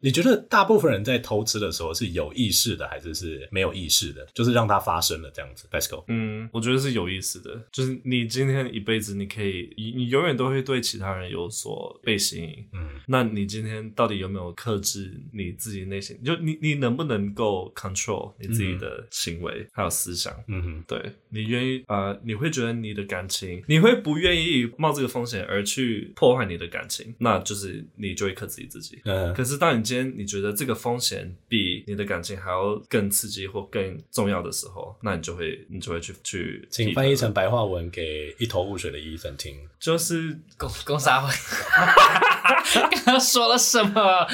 你觉得大部分人在偷吃的时候是有意识的，还是是没有意识的？就是让它发生了这样子。Let's go。嗯，我觉得是有意识的。就是你今天一辈子，你可以，你你永远都会对其他人有所被吸引。嗯，那你今天到底有没有克制你自己内心？就你你能不能够 control 你自己的行为、嗯、还有思想？嗯哼，对，你愿意啊、呃？你会觉得你的感情，你会不愿意冒这个风险而去破坏你的感情？那就是你就会克制你自己。嗯，可是当你今天你觉得这个风险比你的感情还要更刺激或更重要的时候，那你就会你就会去去。请翻译成白话文给一头雾水的医生听，就是公公杀会。刚刚说了什么？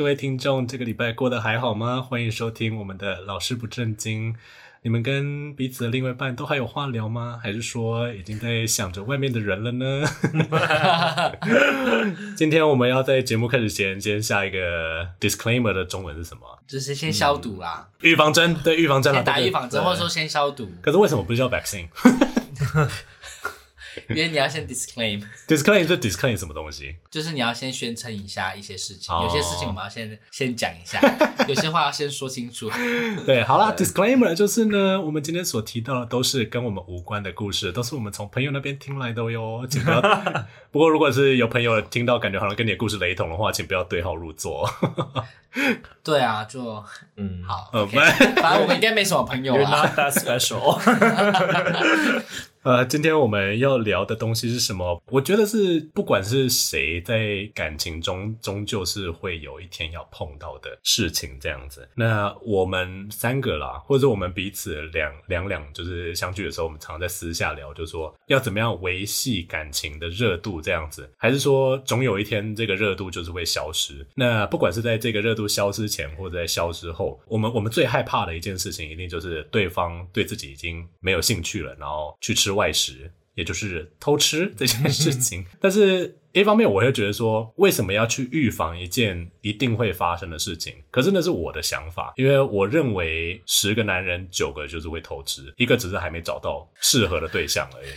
各位听众，这个礼拜过得还好吗？欢迎收听我们的老师不正经。你们跟彼此的另外一半都还有话聊吗？还是说已经在想着外面的人了呢？今天我们要在节目开始前先下一个 disclaimer 的中文是什么？就是先消毒啦，预防针，对，预防针啦，打预防针，或者说先消毒。可是为什么不是叫 vaccine？因为你要先 disclaim，disclaim 这 disclaim 什么东西？就是你要先宣称一下一些事情，有些事情我们要先先讲一下，有些话要先说清楚。对，好啦，disclaimer 就是呢，我们今天所提到的都是跟我们无关的故事，都是我们从朋友那边听来的哟，请不要。不过如果是有朋友听到感觉好像跟你的故事雷同的话，请不要对号入座。对啊，就嗯好，okay, 反正我们应该没什么朋友啊。You're not that special. 呃，今天我们要聊的东西是什么？我觉得是不管是谁在感情中，终究是会有一天要碰到的事情，这样子。那我们三个啦，或者我们彼此两两两，就是相聚的时候，我们常常在私下聊，就说要怎么样维系感情的热度，这样子，还是说总有一天这个热度就是会消失？那不管是在这个热度消失前，或者在消失后，我们我们最害怕的一件事情，一定就是对方对自己已经没有兴趣了，然后去吃。外食，也就是偷吃 这件事情，但是一方面我会觉得说，为什么要去预防一件一定会发生的事情？可是那是我的想法，因为我认为十个男人九个就是会偷吃，一个只是还没找到适合的对象而已。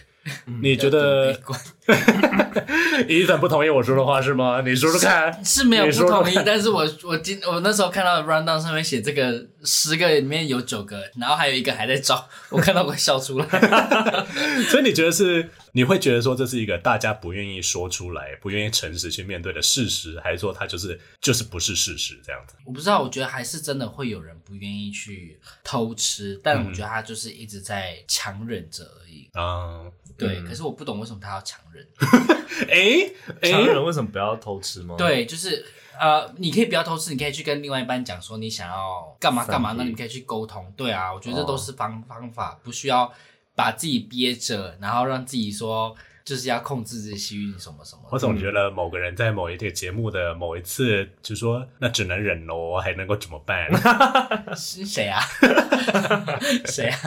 你觉得？伊森不同意我说的话是吗？你说说看。是没有不同意，但是我我今我那时候看到的 rundown 上面写这个十个里面有九个，然后还有一个还在找，我看到我笑出来。所以你觉得是？你会觉得说这是一个大家不愿意说出来、不愿意诚实去面对的事实，还是说它就是就是不是事实这样子？我不知道，我觉得还是真的会有人不愿意去偷吃，但我觉得他就是一直在强忍着而已。嗯，对。可是我不懂为什么他要强忍。哎，强忍为什么不要偷吃吗？对，就是呃，你可以不要偷吃，你可以去跟另外一半讲说你想要干嘛干嘛，那你可以去沟通。对啊，我觉得这都是方方法，不需要。把自己憋着，然后让自己说。就是要控制自己性欲什么什么。我总觉得某个人在某一个节目的某一次就说：“那只能忍咯，还能够怎么办？” 是谁啊？谁啊？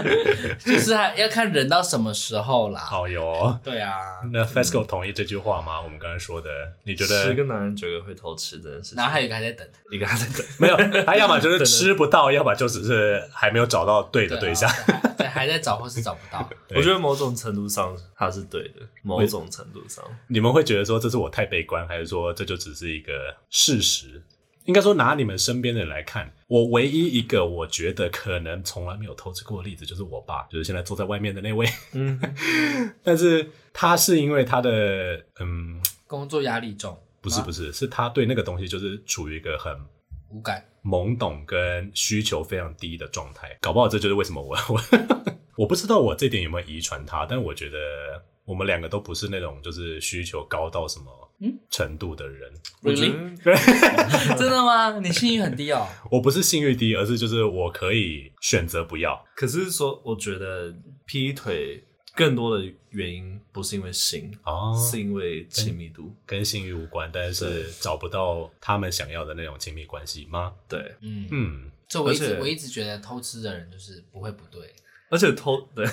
就是要看忍到什么时候啦。好哟。对啊。那 Fesco 同意这句话吗？我们刚才说的，你觉得？十个男人九个会偷吃的事情。然后还有一个还在等，一个还在等。没有，他要么就是吃不到，要么就只是还没有找到对的对象。对，还在找或是找不到。我觉得某种程度上他是对的。某种程度上，你们会觉得说这是我太悲观，还是说这就只是一个事实？应该说拿你们身边的人来看，我唯一一个我觉得可能从来没有投资过的例子，就是我爸，就是现在坐在外面的那位。嗯，但是他是因为他的嗯工作压力重，不是不是，是他对那个东西就是处于一个很无感、懵懂跟需求非常低的状态。搞不好这就是为什么我我 我不知道我这点有没有遗传他，但我觉得。我们两个都不是那种就是需求高到什么程度的人。嗯、我觉得 真的吗？你性欲很低哦。我不是性欲低，而是就是我可以选择不要。可是说，我觉得劈腿更多的原因不是因为性，哦，是因为亲密度跟，跟性欲无关，但是找不到他们想要的那种亲密关系吗？对，嗯嗯。就我一直我一直觉得偷吃的人就是不会不对。而且偷对，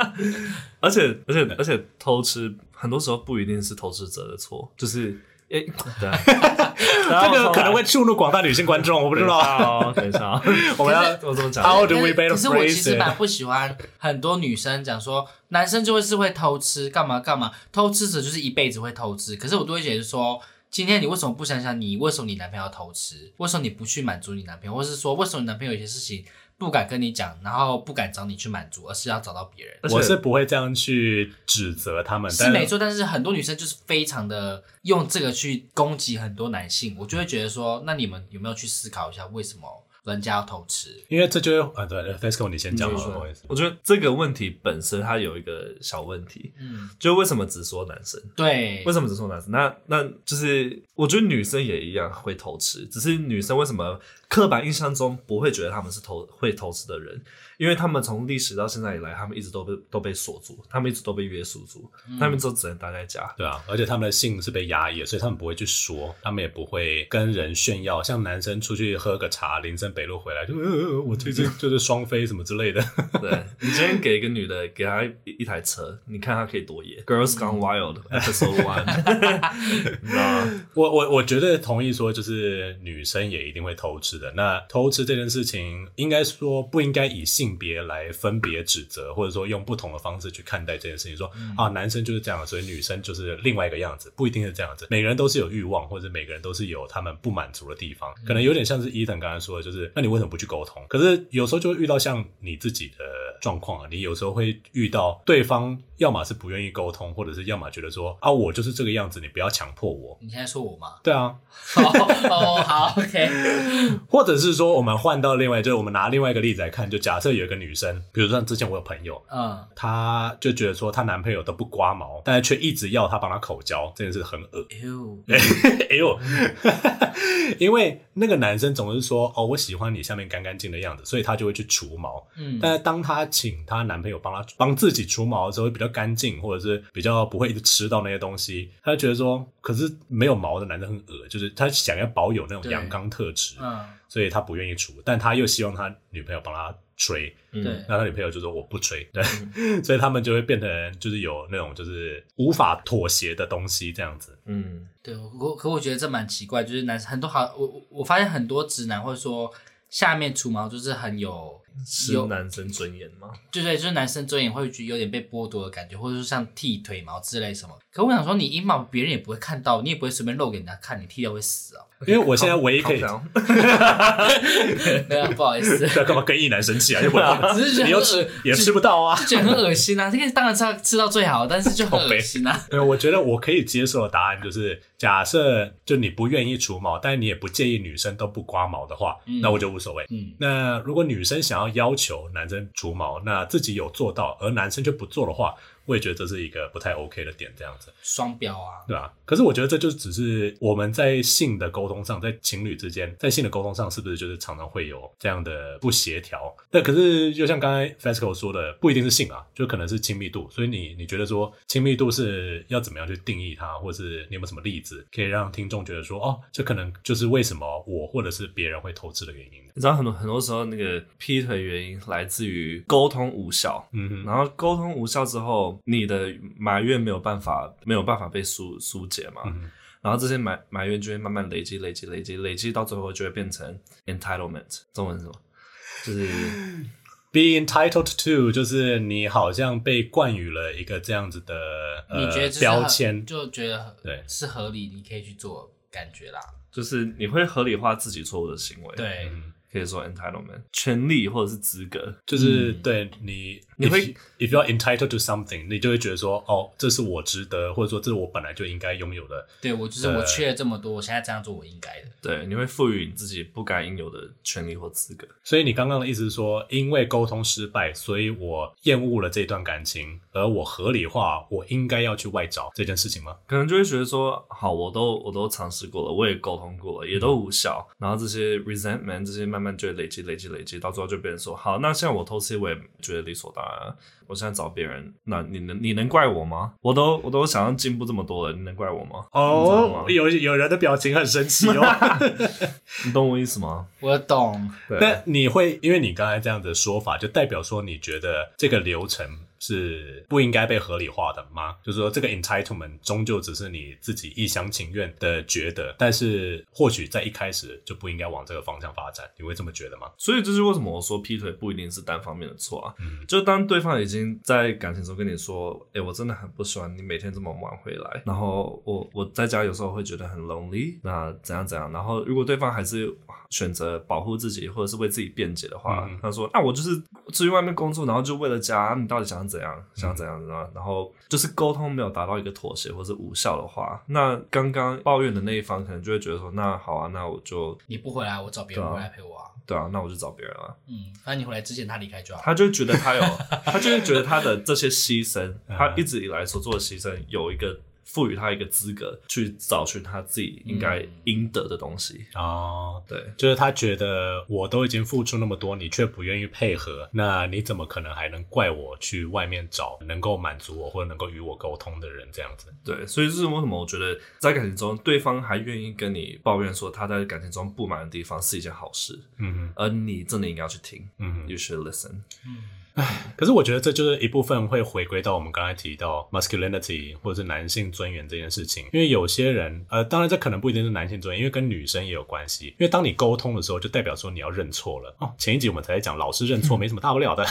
而且而且而且偷吃，很多时候不一定是偷吃者的错，就是诶，对，这个可能会触怒广大女性观众，我不知道。等一下，我们要我怎么讲？How do we better it？可是我其实蛮不喜欢很多女生讲说，男生就会是会偷吃，干嘛干嘛，偷吃者就是一辈子会偷吃。可是我都会觉得说，今天你为什么不想想你为什么你男朋友要偷吃？为什么你不去满足你男朋友？或是说，为什么你男朋友有些事情？不敢跟你讲，然后不敢找你去满足，而是要找到别人。我是不会这样去指责他们，是没错。但是很多女生就是非常的用这个去攻击很多男性，我就会觉得说，那你们有没有去思考一下，为什么？人家要偷吃，因为这就会啊，对，Fesco 你先讲，不好意思。我觉得这个问题本身它有一个小问题，嗯，就为什么只说男生？对，为什么只说男生？那那就是我觉得女生也一样会偷吃，只是女生为什么刻板印象中不会觉得他们是投会投资的人？因为他们从历史到现在以来，他们一直都被都被锁住，他们一直都被约束住，嗯、他们都只能待在家。对啊，而且他们的性是被压抑的，所以他们不会去说，他们也不会跟人炫耀。像男生出去喝个茶，林森北路回来就我最近就是双飞什么之类的。对，你今天给一个女的给她一,一台车，你看她可以多野。Girls Gone Wild Episode One。我我我绝对同意说，就是女生也一定会偷吃的。那偷吃这件事情，应该说不应该以性。别来分别指责，或者说用不同的方式去看待这件事情，说、嗯、啊，男生就是这样，所以女生就是另外一个样子，不一定是这样子。每个人都是有欲望，或者每个人都是有他们不满足的地方，可能有点像是伊藤刚才说的，就是那你为什么不去沟通？可是有时候就会遇到像你自己的状况啊，你有时候会遇到对方要么是不愿意沟通，或者是要么觉得说啊，我就是这个样子，你不要强迫我。你现在说我吗？对啊。哦、oh, oh, 好，OK。或者是说，我们换到另外，就是我们拿另外一个例子来看，就假设。有一个女生，比如说像之前我有朋友，嗯，她就觉得说她男朋友都不刮毛，但是却一直要她帮她口交，真的是很恶。哎呦，哎呦，因为那个男生总是说哦，我喜欢你下面干干净的样子，所以他就会去除毛。嗯，但是当她请她男朋友帮她帮自己除毛的时候，会比较干净，或者是比较不会一直吃到那些东西，他就觉得说，可是没有毛的男生很恶，就是他想要保有那种阳刚特质，嗯，所以他不愿意除，但他又希望他女朋友帮他。吹，对，那他女朋友就说我不吹，对，嗯、所以他们就会变成就是有那种就是无法妥协的东西这样子，嗯，对，我可我觉得这蛮奇怪，就是男生很多好，我我发现很多直男会说下面除毛就是很有。是男生尊严吗？对对，就是男生尊严会觉得有点被剥夺的感觉，或者说像剃腿毛之类什么。可我想说，你阴毛别人也不会看到，你也不会随便露给人家看，你剃掉会死啊。因为我现在唯一可以，没有不好意思，干嘛跟异男生气啊？又不只是觉得你又吃也吃不到啊，就觉得很恶心啊。这个当然吃到吃到最好，但是就很恶心啊。对，我觉得我可以接受的答案就是。假设就你不愿意除毛，但是你也不介意女生都不刮毛的话，嗯、那我就无所谓。嗯，那如果女生想要要求男生除毛，那自己有做到，而男生就不做的话。我也觉得这是一个不太 OK 的点，这样子双标啊，对吧？可是我觉得这就只是我们在性的沟通上，在情侣之间，在性的沟通上，是不是就是常常会有这样的不协调？那可是就像刚才 Fesco 说的，不一定是性啊，就可能是亲密度。所以你你觉得说亲密度是要怎么样去定义它，或是你有没有什么例子可以让听众觉得说，哦，这可能就是为什么我或者是别人会偷吃的原因？你知道很多很多时候那个劈腿原因来自于沟通无效，嗯哼，然后沟通无效之后。你的埋怨没有办法没有办法被疏疏解嘛？嗯、然后这些埋埋怨就会慢慢累积累积累积累积到最后就会变成 entitlement。中文是什么？就是 be entitled to，就是你好像被冠予了一个这样子的呃你觉得标签，就觉得对是合理，你可以去做感觉啦。就是你会合理化自己错误的行为。对。嗯可以说 entitlement 权利或者是资格，就是对你，你会 if you are entitled to something，你就会觉得说，哦，这是我值得，或者说这是我本来就应该拥有的。对，我就是我缺了这么多，我现在这样做我应该的。对，你会赋予你自己不该应有的权利或资格。所以你刚刚的意思是说，因为沟通失败，所以我厌恶了这段感情，而我合理化我应该要去外找这件事情吗？可能就会觉得说，好，我都我都尝试过了，我也沟通过了，也都无效，嗯、然后这些 resentment 这些慢慢就会累积累积累积，到最后就变成说，好，那现在我偷吃，我也觉得理所当然。我现在找别人，那你能你能怪我吗？我都我都想要进步这么多了，你能怪我吗？哦，有有人的表情很神奇哦，你懂我意思吗？我懂。那你会因为你刚才这样的说法，就代表说你觉得这个流程是不应该被合理化的吗？就是说，这个 entitlement 终究只是你自己一厢情愿的觉得，但是或许在一开始就不应该往这个方向发展。你会这么觉得吗？所以这是为什么我说劈腿不一定是单方面的错啊。嗯，就当对方已经在感情中跟你说，哎、欸，我真的很不喜欢你每天这么晚回来，然后我我在家有时候会觉得很 lonely，那怎样怎样？然后如果对方还是选择保护自己，或者是为自己辩解的话，嗯、他说，那我就是出去外面工作，然后就为了家，你到底想怎样？想怎样怎样、然后就是沟通没有达到一个妥协或者无效的话，那刚刚抱怨的那一方可能就会觉得说，那好啊，那我就你不回来，我找别人回来陪我啊。对啊，那我就找别人了。嗯，那你回来之前他离开就好。他就觉得他有，他就是觉得他的这些牺牲，他一直以来所做的牺牲有一个。赋予他一个资格去找寻他自己应该应得的东西。哦，对，就是他觉得我都已经付出那么多，你却不愿意配合，那你怎么可能还能怪我去外面找能够满足我或者能够与我沟通的人这样子？对，所以这是为什么我觉得在感情中，对方还愿意跟你抱怨说他在感情中不满的地方是一件好事，嗯，而你真的应该要去听，嗯，You should listen，嗯。唉，可是我觉得这就是一部分会回归到我们刚才提到 masculinity 或者是男性尊严这件事情，因为有些人，呃，当然这可能不一定是男性尊严，因为跟女生也有关系。因为当你沟通的时候，就代表说你要认错了。哦，前一集我们才在讲老师认错没什么大不了的，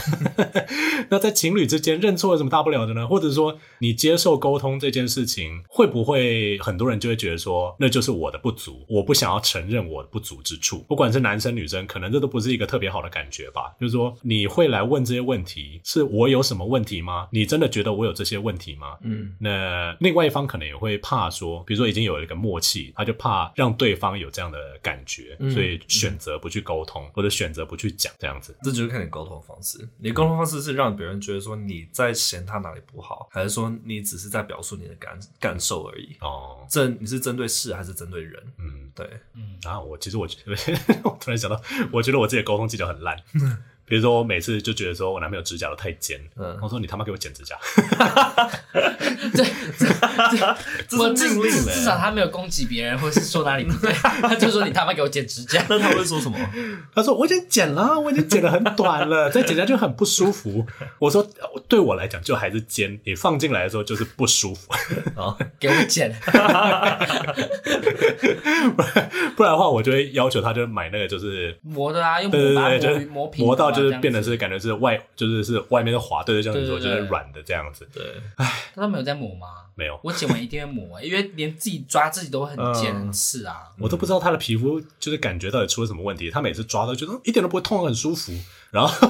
那在情侣之间认错有什么大不了的呢？或者说你接受沟通这件事情，会不会很多人就会觉得说那就是我的不足，我不想要承认我的不足之处。不管是男生女生，可能这都不是一个特别好的感觉吧。就是说你会来问这些。问题是我有什么问题吗？你真的觉得我有这些问题吗？嗯，那另外一方可能也会怕说，比如说已经有一个默契，他就怕让对方有这样的感觉，嗯、所以选择不去沟通，嗯、或者选择不去讲这样子。这就是看你沟通方式。你沟通方式是让别人觉得说你在嫌他哪里不好，还是说你只是在表述你的感感受而已？哦，这你是针对事还是针对人？嗯，对，嗯。然后、啊、我其实我觉得，我突然想到，我觉得我自己的沟通技巧很烂。比如说，我每次就觉得说我男朋友指甲都太尖，嗯，我说你他妈给我剪指甲，对，我至至少他没有攻击别人，或是说哪里不对，他就说你他妈给我剪指甲，那他会说什么？他说我已经剪了，我已经剪得很短了，再剪下去很不舒服。我说对我来讲就还是尖，你放进来的时候就是不舒服，好，给我剪，不然的话我就会要求他就买那个就是磨的啊，用磨把磨磨平磨到。就是变得是感觉是外，就是是外面是滑，对对，这样子说就是软的这样子。对，哎，他没有在磨吗？没有，我剪完一定会磨，因为连自己抓自己都很尖很刺啊。我都不知道他的皮肤就是感觉到底出了什么问题。他每次抓都觉得一点都不会痛，很舒服。然后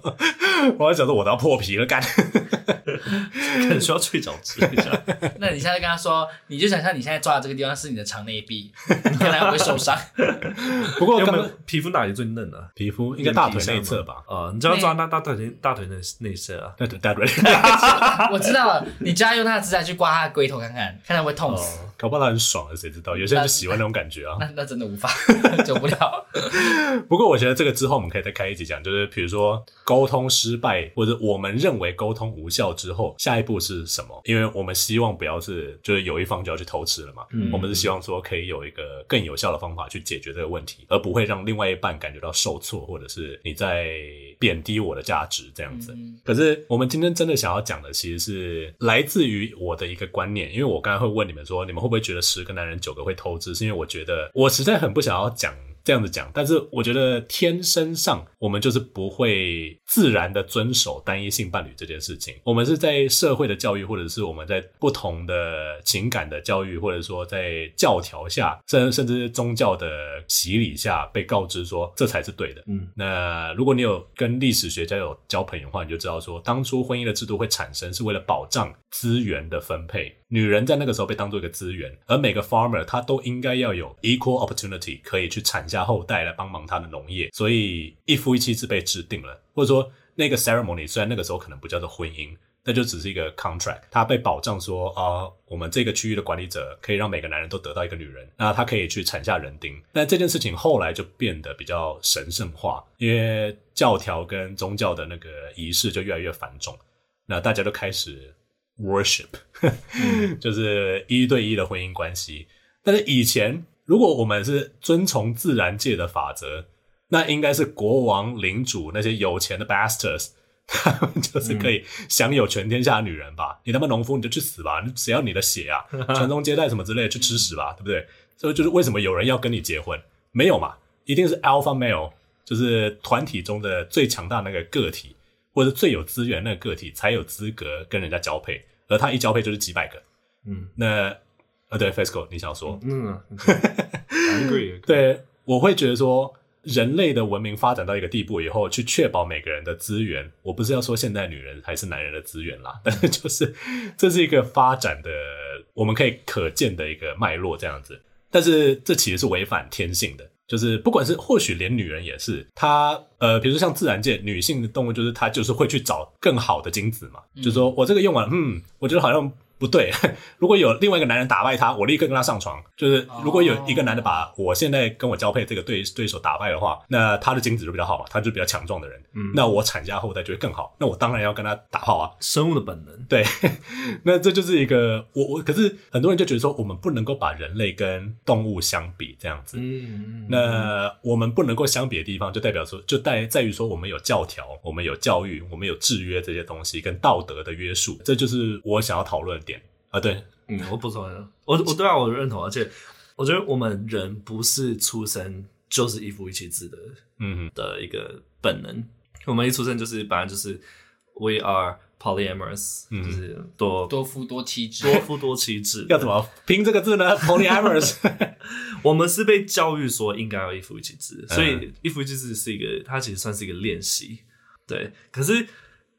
我还想说，我都要破皮了，干。可能需要去角质一下。那你现在跟他说，你就想象你现在抓的这个地方是你的肠内壁，你看他会不会受伤？不过刚刚皮肤哪里最嫩啊？皮肤应该大腿内侧吧？啊，你只要抓那大腿大腿内内侧啊？大腿大腿。我知道了，你就要用他的指甲去刮他的龟头看看，看他会痛死。搞不好他很爽的，谁知道？有些人就喜欢那种感觉啊。那那真的无法救不了。不过我觉得这个之后我们可以再开一集讲，就是比如说沟通失败，或者我们认为沟通无效之后，下一步是什么？因为我们希望不要是就是有一方就要去偷吃了嘛。嗯，我们是希望说可以有一个更有效的方法去解决这个问题，而不会让另外一半感觉到受挫，或者是你在贬低我的价值这样子。嗯，可是我们今天真的想要讲的，其实是来自于我的一个观念，因为我刚才会问你们说，你们会不会觉得十个男人九个会偷吃？是因为我觉得我实在很不想要讲。这样子讲，但是我觉得天生上我们就是不会自然的遵守单一性伴侣这件事情。我们是在社会的教育，或者是我们在不同的情感的教育，或者说在教条下，甚甚至宗教的洗礼下，被告知说这才是对的。嗯，那如果你有跟历史学家有交朋友的话，你就知道说，当初婚姻的制度会产生，是为了保障资源的分配。女人在那个时候被当做一个资源，而每个 farmer 他都应该要有 equal opportunity 可以去产下后代来帮忙他的农业，所以一夫一妻制被制定了，或者说那个 ceremony 虽然那个时候可能不叫做婚姻，那就只是一个 contract，它被保障说啊、我们这个区域的管理者可以让每个男人都得到一个女人，那他可以去产下人丁。但这件事情后来就变得比较神圣化，因为教条跟宗教的那个仪式就越来越繁重，那大家都开始。Worship，就是一对一的婚姻关系。但是以前，如果我们是遵从自然界的法则，那应该是国王、领主那些有钱的 bastards，他们就是可以享有全天下的女人吧？嗯、你他妈农夫你就去死吧！你只要你的血啊，传宗接代什么之类的，去吃屎吧，对不对？所以就是为什么有人要跟你结婚？没有嘛？一定是 alpha male，就是团体中的最强大那个个体，或者最有资源那个个体才有资格跟人家交配，而他一交配就是几百个。嗯，那呃，对，Fesco，你想说？嗯。对，我会觉得说。人类的文明发展到一个地步以后，去确保每个人的资源，我不是要说现代女人还是男人的资源啦，但是就是这是一个发展的，我们可以可见的一个脉络这样子。但是这其实是违反天性的，就是不管是或许连女人也是，她呃，比如说像自然界女性的动物，就是她就是会去找更好的精子嘛，嗯、就是说我这个用完，嗯，我觉得好像。不对，如果有另外一个男人打败他，我立刻跟他上床。就是如果有一个男的把我现在跟我交配这个对对手打败的话，那他的精子就比较好嘛，他就比较强壮的人。嗯，那我产下后代就会更好。那我当然要跟他打炮啊，生物的本能。对，那这就是一个我我可是很多人就觉得说，我们不能够把人类跟动物相比这样子。嗯，那我们不能够相比的地方，就代表说，就在在于说，我们有教条，我们有教育，我们有制约这些东西跟道德的约束，这就是我想要讨论的点。啊，对，嗯，我补充一下，我我对啊，我认同，而且我觉得我们人不是出生就是一夫一妻制的，嗯，的一个本能，我们一出生就是本来就是 we are polyamorous，嗯，就是多多夫多妻制，多夫多妻制，要怎么拼这个字呢？polyamorous，我们是被教育说应该要一夫一妻制，所以一夫一妻制是一个，它其实算是一个练习，对，可是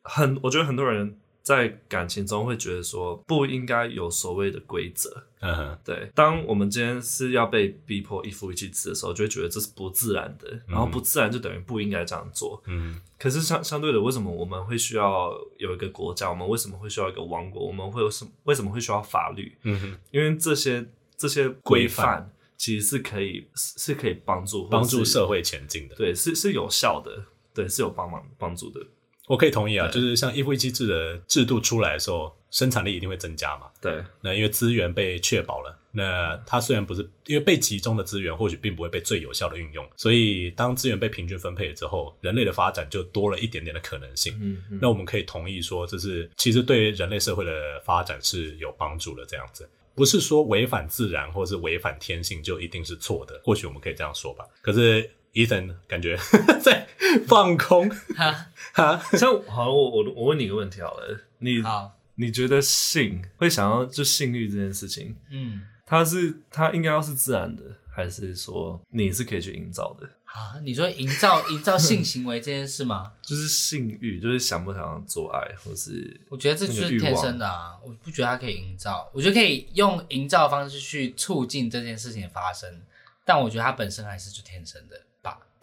很，我觉得很多人。在感情中会觉得说不应该有所谓的规则，嗯哼，对。当我们今天是要被逼迫一夫一妻制的时候，就会觉得这是不自然的，然后不自然就等于不应该这样做，嗯。可是相相对的，为什么我们会需要有一个国家？我们为什么会需要一个王国？我们会有什么？为什么会需要法律？嗯哼，因为这些这些规范其实是可以是可以帮助帮助社会前进的，对，是是有效的，对，是有帮忙帮助的。我可以同意啊，就是像一夫一妻制的制度出来的时候，生产力一定会增加嘛。对，那因为资源被确保了，那它虽然不是因为被集中的资源，或许并不会被最有效的运用，所以当资源被平均分配了之后，人类的发展就多了一点点的可能性。嗯，嗯，那我们可以同意说，这是其实对人类社会的发展是有帮助的。这样子，不是说违反自然或是违反天性就一定是错的，或许我们可以这样说吧。可是。Ethan 感觉 在放空。哈。哈，像好，我我我问你一个问题好了，你好，你觉得性会想要就性欲这件事情，嗯，它是它应该要是自然的，还是说你是可以去营造的？啊，你说营造营造性行为这件事吗？就是性欲，就是想不想要做爱，或是我觉得这就是天生的啊，我不觉得它可以营造，我觉得可以用营造的方式去促进这件事情的发生，但我觉得它本身还是就天生的。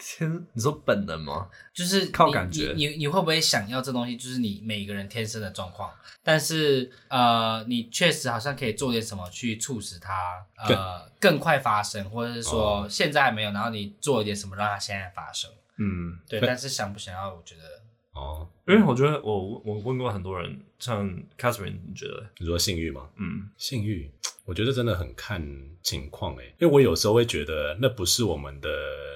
天，你说本能吗？就是靠感觉。你你，你会不会想要这东西？就是你每个人天生的状况。但是呃，你确实好像可以做点什么去促使它呃更快发生，或者是说现在还没有，然后你做一点什么让它现在发生。嗯，对。但是想不想要？我觉得哦，因为我觉得我我问过很多人，像 Catherine，你觉得？你说性欲吗？嗯，性欲。我觉得真的很看情况诶，因为我有时候会觉得那不是我们的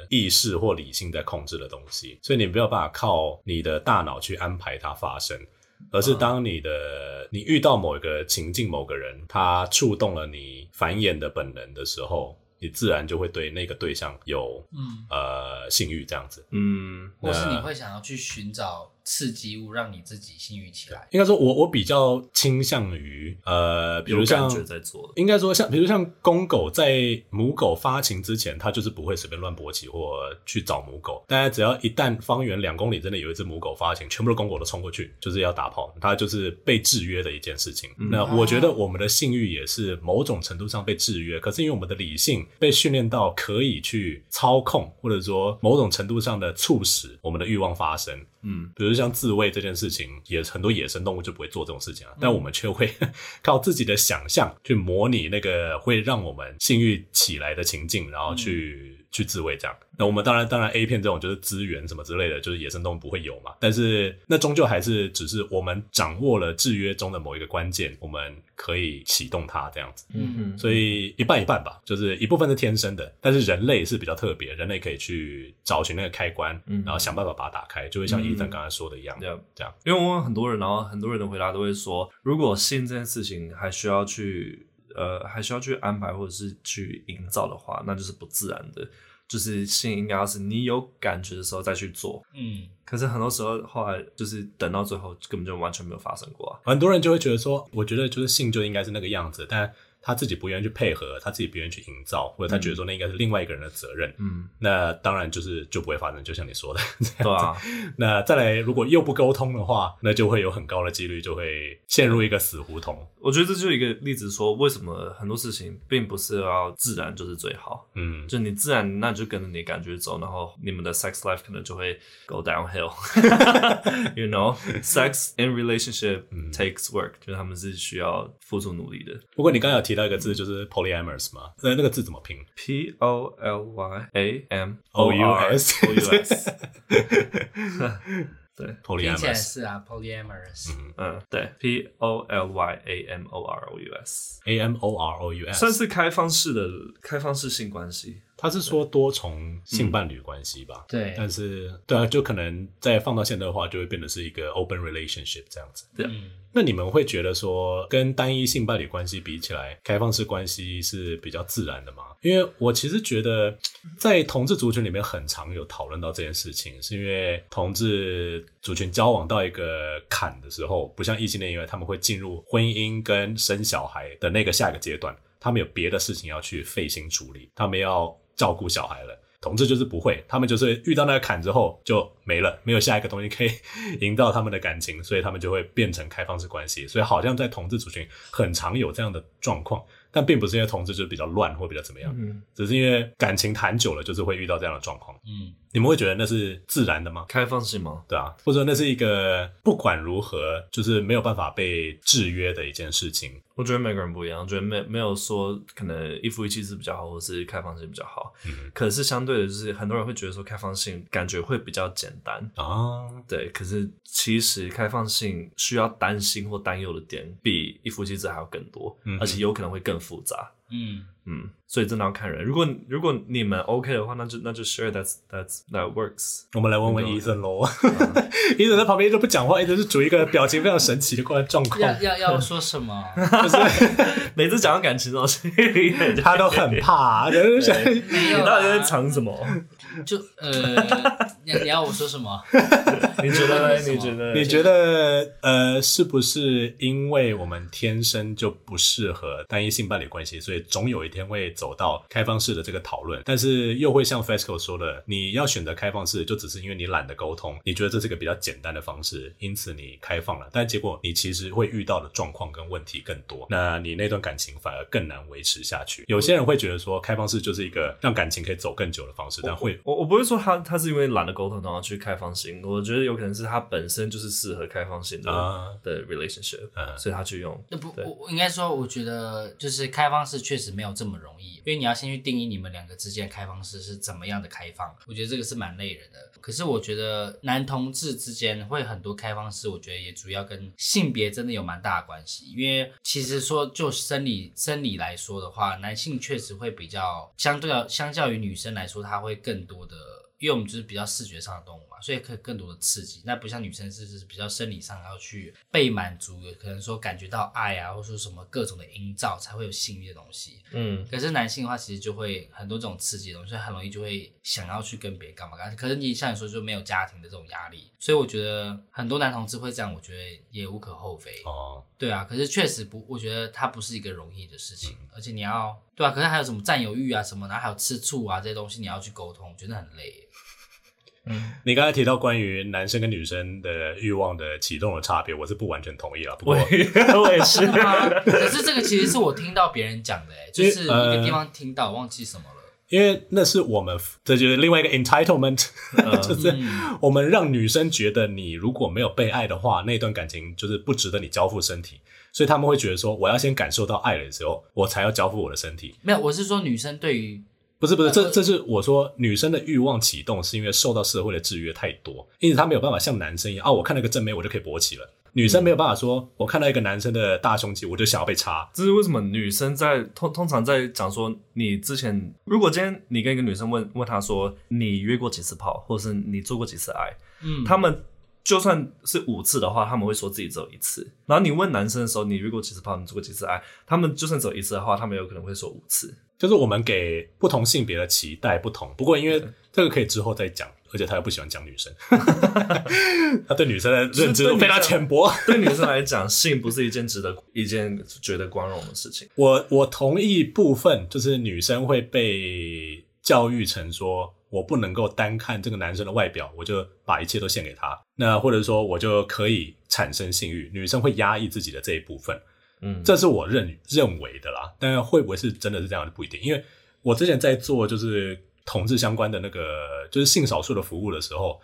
意识或理性在控制的东西，所以你没有办法靠你的大脑去安排它发生，而是当你的你遇到某一个情境、某个人，他触动了你繁衍的本能的时候，你自然就会对那个对象有嗯呃性欲这样子，嗯，或是你会想要去寻找。刺激物让你自己性欲起来。应该说我，我我比较倾向于，呃，比如像，应该说像，比如像公狗在母狗发情之前，它就是不会随便乱勃起或去找母狗。大家只要一旦方圆两公里真的有一只母狗发情，全部的公狗都冲过去，就是要打炮，它就是被制约的一件事情。嗯、那我觉得我们的性欲也是某种程度上被制约，可是因为我们的理性被训练到可以去操控，或者说某种程度上的促使我们的欲望发生。嗯，比如像自慰这件事情，也很多野生动物就不会做这种事情啊，嗯、但我们却会 靠自己的想象去模拟那个会让我们性欲起来的情境，然后去、嗯、去自卫这样。那我们当然当然 A 片这种就是资源什么之类的，就是野生动物不会有嘛。但是那终究还是只是我们掌握了制约中的某一个关键，我们可以启动它这样子。嗯嗯。所以一半一半吧，就是一部分是天生的，但是人类是比较特别，人类可以去找寻那个开关，嗯、然后想办法把它打开，就会像伊森刚才说的一样，这样、嗯、这样。因为我问很多人，然后很多人的回答都会说，如果性这件事情还需要去呃还需要去安排或者是去营造的话，那就是不自然的。就是性应该要是你有感觉的时候再去做，嗯，可是很多时候后来就是等到最后根本就完全没有发生过啊。很多人就会觉得说，我觉得就是性就应该是那个样子，但。他自己不愿意去配合，他自己不愿意去营造，或者他觉得说那应该是另外一个人的责任。嗯，那当然就是就不会发生，就像你说的这样子。对啊。那再来，如果又不沟通的话，那就会有很高的几率就会陷入一个死胡同。我觉得这就是一个例子，说为什么很多事情并不是要自然就是最好。嗯，就你自然，那就跟着你感觉走，然后你们的 sex life 可能就会 go downhill。You know, sex in relationship takes work，就是他们是需要付出努力的。不过你刚刚有提。那个字就是 polyamorous 嘛？那那个字怎么拼？P O L Y A M O U S。对，polyamorous 听起来是啊，polyamorous。嗯嗯，对，P O L Y A M O R O U S，A M O R O U S，算是开放式的开放式性关系。他是说多重性伴侣关系吧？对，但是对啊，就可能再放到现在的话，就会变得是一个 open relationship 这样子。对，那你们会觉得说，跟单一性伴侣关系比起来，开放式关系是比较自然的吗？因为我其实觉得，在同志族群里面很常有讨论到这件事情，是因为同志族群交往到一个坎的时候，不像异性恋，因为他们会进入婚姻跟生小孩的那个下一个阶段，他们有别的事情要去费心处理，他们要。照顾小孩了，同志就是不会，他们就是遇到那个坎之后就没了，没有下一个东西可以 营造他们的感情，所以他们就会变成开放式关系，所以好像在同志族群很常有这样的状况。但并不是因为同志就是比较乱或比较怎么样，嗯，只是因为感情谈久了，就是会遇到这样的状况。嗯，你们会觉得那是自然的吗？开放性吗？对啊，或者说那是一个不管如何就是没有办法被制约的一件事情。我觉得每个人不一样，我觉得没没有说可能一夫一妻制比较好，或是开放性比较好。嗯，可是相对的，就是很多人会觉得说开放性感觉会比较简单啊。对，可是其实开放性需要担心或担忧的点比一夫一妻制还要更多，嗯，而且有可能会更复杂，嗯嗯，所以真的要看人。如果如果你们 OK 的话，那就那就 share that that that works。我们来问问医生喽。医生 在旁边就不讲话，一直是处于一个表情非常神奇的状况。要要要说什么？就是 每次讲到感情东西，他都很怕，就是想你到底在藏什么？就呃，你你要我说什么？你觉得？你觉得？你觉得？呃，是不是因为我们天生就不适合单一性伴侣关系，所以总有一天会走到开放式的这个讨论？但是又会像 Fesco 说的，你要选择开放式，就只是因为你懒得沟通，你觉得这是个比较简单的方式，因此你开放了。但结果你其实会遇到的状况跟问题更多，那你那段感情反而更难维持下去。有些人会觉得说，开放式就是一个让感情可以走更久的方式，但会。我我不会说他他是因为懒得沟通，然后去开放型。我觉得有可能是他本身就是适合开放型的、uh, 的 relationship，、uh, 所以他去用。那不，我我应该说，我觉得就是开放式确实没有这么容易，因为你要先去定义你们两个之间开放式是怎么样的开放。我觉得这个是蛮累人的。可是我觉得男同志之间会很多开放式，我觉得也主要跟性别真的有蛮大的关系。因为其实说就生理生理来说的话，男性确实会比较相对要相较于女生来说，他会更多。我的，因为我们就是比较视觉上的动物嘛，所以可以更多的刺激。那不像女生是是比较生理上要去被满足的，可能说感觉到爱啊，或者说什么各种的营造才会有性欲的东西。嗯，可是男性的话，其实就会很多这种刺激的东西，很容易就会想要去跟别人干嘛干嘛。可是你像你说就没有家庭的这种压力，所以我觉得很多男同志会这样，我觉得也无可厚非。哦，对啊，可是确实不，我觉得它不是一个容易的事情，嗯、而且你要。对啊，可是还有什么占有欲啊什么，然后还有吃醋啊这些东西，你要去沟通，觉得很累。嗯，你刚才提到关于男生跟女生的欲望的启动的差别，我是不完全同意了。不过我也 是吗？可是这个其实是我听到别人讲的，哎，就是一个地方听到，忘记什么了。因为那是我们，这就是另外一个 entitlement，嗯、就是我们让女生觉得你如果没有被爱的话，那段感情就是不值得你交付身体。所以他们会觉得说，我要先感受到爱的时候，我才要交付我的身体。没有，我是说女生对于不是不是，这这是我说女生的欲望启动是因为受到社会的制约太多，因此她没有办法像男生一样啊，我看到一个正妹我就可以勃起了。女生没有办法说，我看到一个男生的大胸肌我就想要被插。这是为什么？女生在通通常在讲说，你之前如果今天你跟一个女生问问她说，你约过几次炮，或者是你做过几次爱，嗯，他们就算是五次的话，他们会说自己只有一次。然后你问男生的时候，你约过几次炮，你做过几次爱，他们就算只有一次的话，他们有可能会说五次。就是我们给不同性别的期待不同，不过因为这个可以之后再讲，而且他又不喜欢讲女生，他对女生的认知都非常浅薄。对女生来讲，性不是一件值得、一件觉得光荣的事情。我我同意部分，就是女生会被教育成说，我不能够单看这个男生的外表，我就把一切都献给他。那或者说，我就可以产生性欲。女生会压抑自己的这一部分。嗯，这是我认认为的啦，但会不会是真的是这样就不一定。因为我之前在做就是同志相关的那个就是性少数的服务的时候，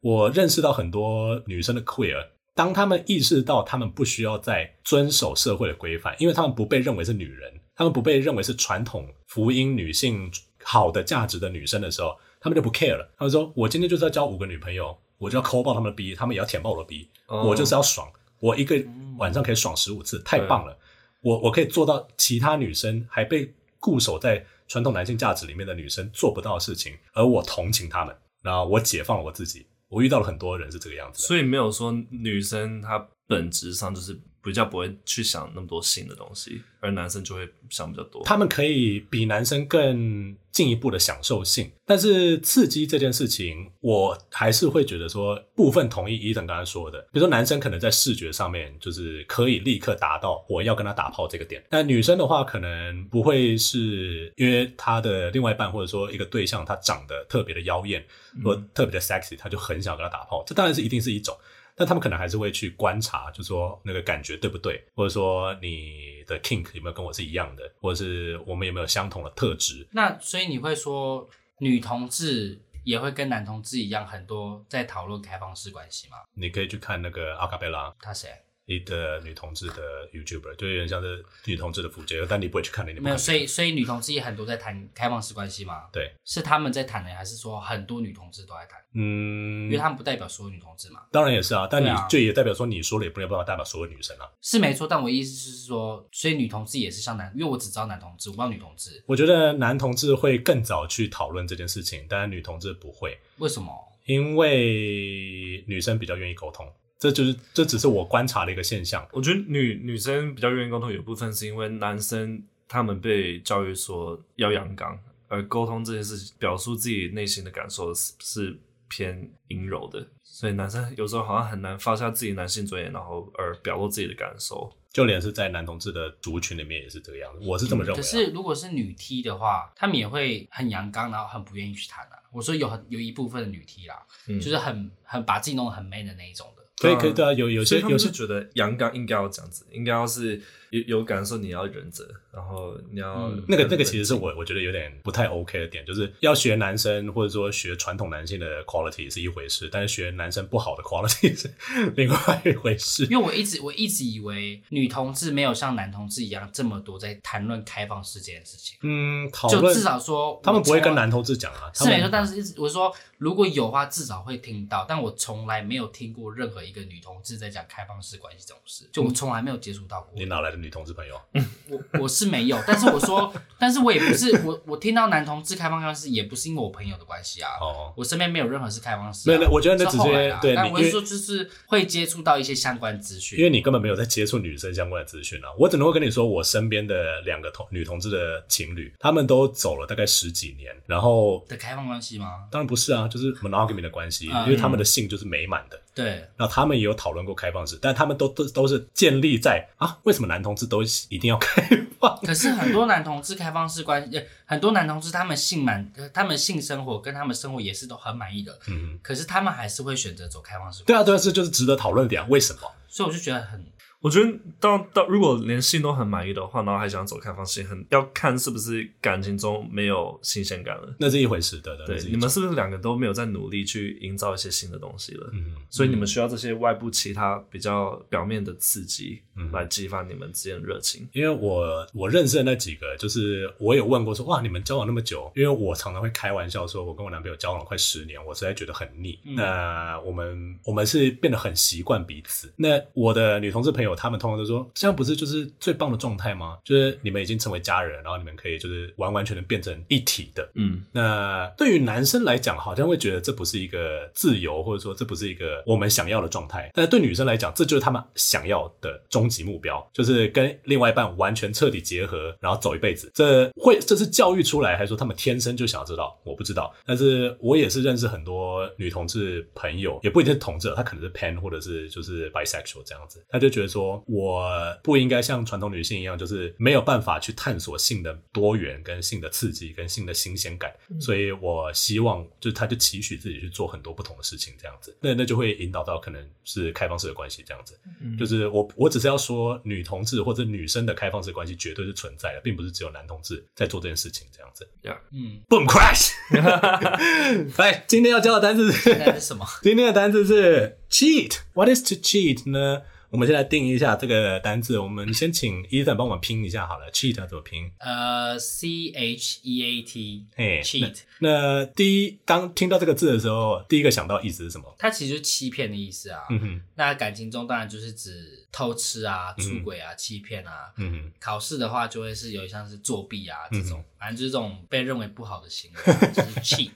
我认识到很多女生的 queer，当他们意识到他们不需要再遵守社会的规范，因为他们不被认为是女人，他们不被认为是传统福音女性好的价值的女生的时候，他们就不 care 了。他们说：“我今天就是要交五个女朋友，我就要抠爆他们的逼，他们也要舔爆我的逼，哦、我就是要爽。”我一个晚上可以爽十五次，太棒了！我我可以做到其他女生还被固守在传统男性价值里面的女生做不到的事情，而我同情他们，然后我解放了我自己。我遇到了很多人是这个样子，所以没有说女生她本质上就是。比较不会去想那么多性的东西，而男生就会想比较多。他们可以比男生更进一步的享受性，但是刺激这件事情，我还是会觉得说部分同意伊藤刚才说的。比如说男生可能在视觉上面就是可以立刻达到我要跟他打炮这个点，但女生的话可能不会是因为他的另外一半或者说一个对象他长得特别的妖艳或特别的 sexy，他就很想跟他打炮。这当然是一定是一种。但他们可能还是会去观察，就说那个感觉对不对，或者说你的 kink 有没有跟我是一样的，或者是我们有没有相同的特质。那所以你会说女同志也会跟男同志一样，很多在讨论开放式关系吗？你可以去看那个阿卡贝拉，他谁？一个女同志的 YouTuber，就有点像是女同志的普及，但你不会去看那个。没有，所以所以女同志也很多在谈开放式关系吗？对，是他们在谈的，还是说很多女同志都在谈？嗯，因为他们不代表所有女同志嘛。当然也是啊，但你就也代表说你说了也不能办法代表所有女生啊。是没错，但我意思是说，所以女同志也是像男，因为我只知道男同志，我不知道女同志。我觉得男同志会更早去讨论这件事情，但是女同志不会。为什么？因为女生比较愿意沟通。这就是这只是我观察的一个现象。我觉得女女生比较愿意沟通，有部分是因为男生他们被教育说要阳刚，而沟通这件事情，表述自己内心的感受是，是偏阴柔的，所以男生有时候好像很难发下自己男性尊严，然后而表露自己的感受。就连是在男同志的族群里面也是这个样子，我是这么认为、啊嗯。可是如果是女 T 的话，他们也会很阳刚，然后很不愿意去谈啊。我说有很有一部分的女 T 啦，嗯、就是很很把自己弄得很 man 的那一种的。可以可以对啊，有有些有些觉得阳刚应该要这样子，应该要是有有感受，你要忍着，然后你要、嗯、那个那个其实是我我觉得有点不太 OK 的点，就是要学男生或者说学传统男性的 quality 是一回事，但是学男生不好的 quality 是另外一回事。因为我一直我一直以为女同志没有像男同志一样这么多在谈论开放式这件事情。嗯，讨论就至少说他们不会跟男同志讲啊，是没错，但是一直我说。如果有话，至少会听到，但我从来没有听过任何一个女同志在讲开放式关系这种事，就我从来没有接触到过。你哪来的女同志朋友？我我是没有，但是我说，但是我也不是我我听到男同志开放关系，也不是因为我朋友的关系啊。哦，我身边没有任何是开放式、啊。没有，我觉得那直接对。但我是说，就是会接触到一些相关资讯，因为你根本没有在接触女生相关的资讯啊。我只能会跟你说，我身边的两个同女同志的情侣，他们都走了大概十几年，然后的开放关系吗？当然不是啊，就是 monogamy 的关系，因为他们的性就是美满的。对，那他们也有讨论过开放式，但他们都都都是建立在啊，为什么男同志都一定要开放？可是很多男同志开放式关系，很多男同志他们性满，他们性生活跟他们生活也是都很满意的。嗯，可是他们还是会选择走开放式。对啊，对啊，这就是值得讨论点，为什么？所以我就觉得很。我觉得到到如果连性都很满意的话，然后还想走开放性，很要看是不是感情中没有新鲜感了。那是一回事的。对，对，你们是不是两个都没有在努力去营造一些新的东西了？嗯，所以你们需要这些外部其他比较表面的刺激，嗯，来激发你们之间的热情。因为我我认识的那几个，就是我有问过说，哇，你们交往那么久？因为我常常会开玩笑说，我跟我男朋友交往了快十年，我实在觉得很腻。嗯、那我们我们是变得很习惯彼此。那我的女同志朋友，他们通常都说，这样不是就是最棒的状态吗？就是你们已经成为家人，然后你们可以就是完完全全变成一体的。嗯，那对于男生来讲，好像会觉得这不是一个自由，或者说这不是一个我们想要的状态。但是对女生来讲，这就是他们想要的终极目标，就是跟另外一半完全彻底结合，然后走一辈子。这会这是教育出来，还是说他们天生就想要知道？我不知道。但是我也是认识很多女同志朋友，也不一定是同志，她可能是 pan 或者是就是 bisexual 这样子，他就觉得说我不应该像传统女性一样，就是没有办法去探索性的多元、跟性的刺激、跟性的新鲜感，嗯、所以我希望。就是她就期许自己去做很多不同的事情，这样子，那那就会引导到可能是开放式的关系这样子。嗯，就是我我只是要说，女同志或者女生的开放式关系绝对是存在的，并不是只有男同志在做这件事情这样子。Yeah，嗯，Boom crash。来，今天要教的单词是什么？今天的单词是 cheat。What is to cheat 呢？我们先来定义一下这个单字。我们先请 Ethan 帮我们拼一下好了，cheat 要怎么拼？呃、uh,，C H E A T，嘿，cheat。那第一，当听到这个字的时候，第一个想到意思是什么？它其实就是欺骗的意思啊。嗯哼。那感情中当然就是指。偷吃啊，出轨啊，嗯、欺骗啊，嗯哼，考试的话就会是有一项是作弊啊，这种，嗯、反正就是这种被认为不好的行为，就是 cheat。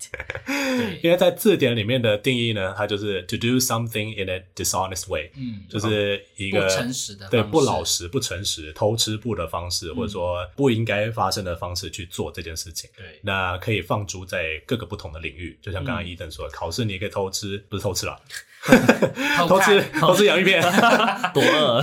对，因为在字典里面的定义呢，它就是 to do something in a dishonest way，嗯，就是一个不诚实的，对，不老实、不诚实、偷吃布的方式，嗯、或者说不应该发生的方式去做这件事情。对，那可以放逐在各个不同的领域，就像刚刚伊登说考试你也可以偷吃，不是偷吃啦。偷吃偷吃洋芋片，多饿，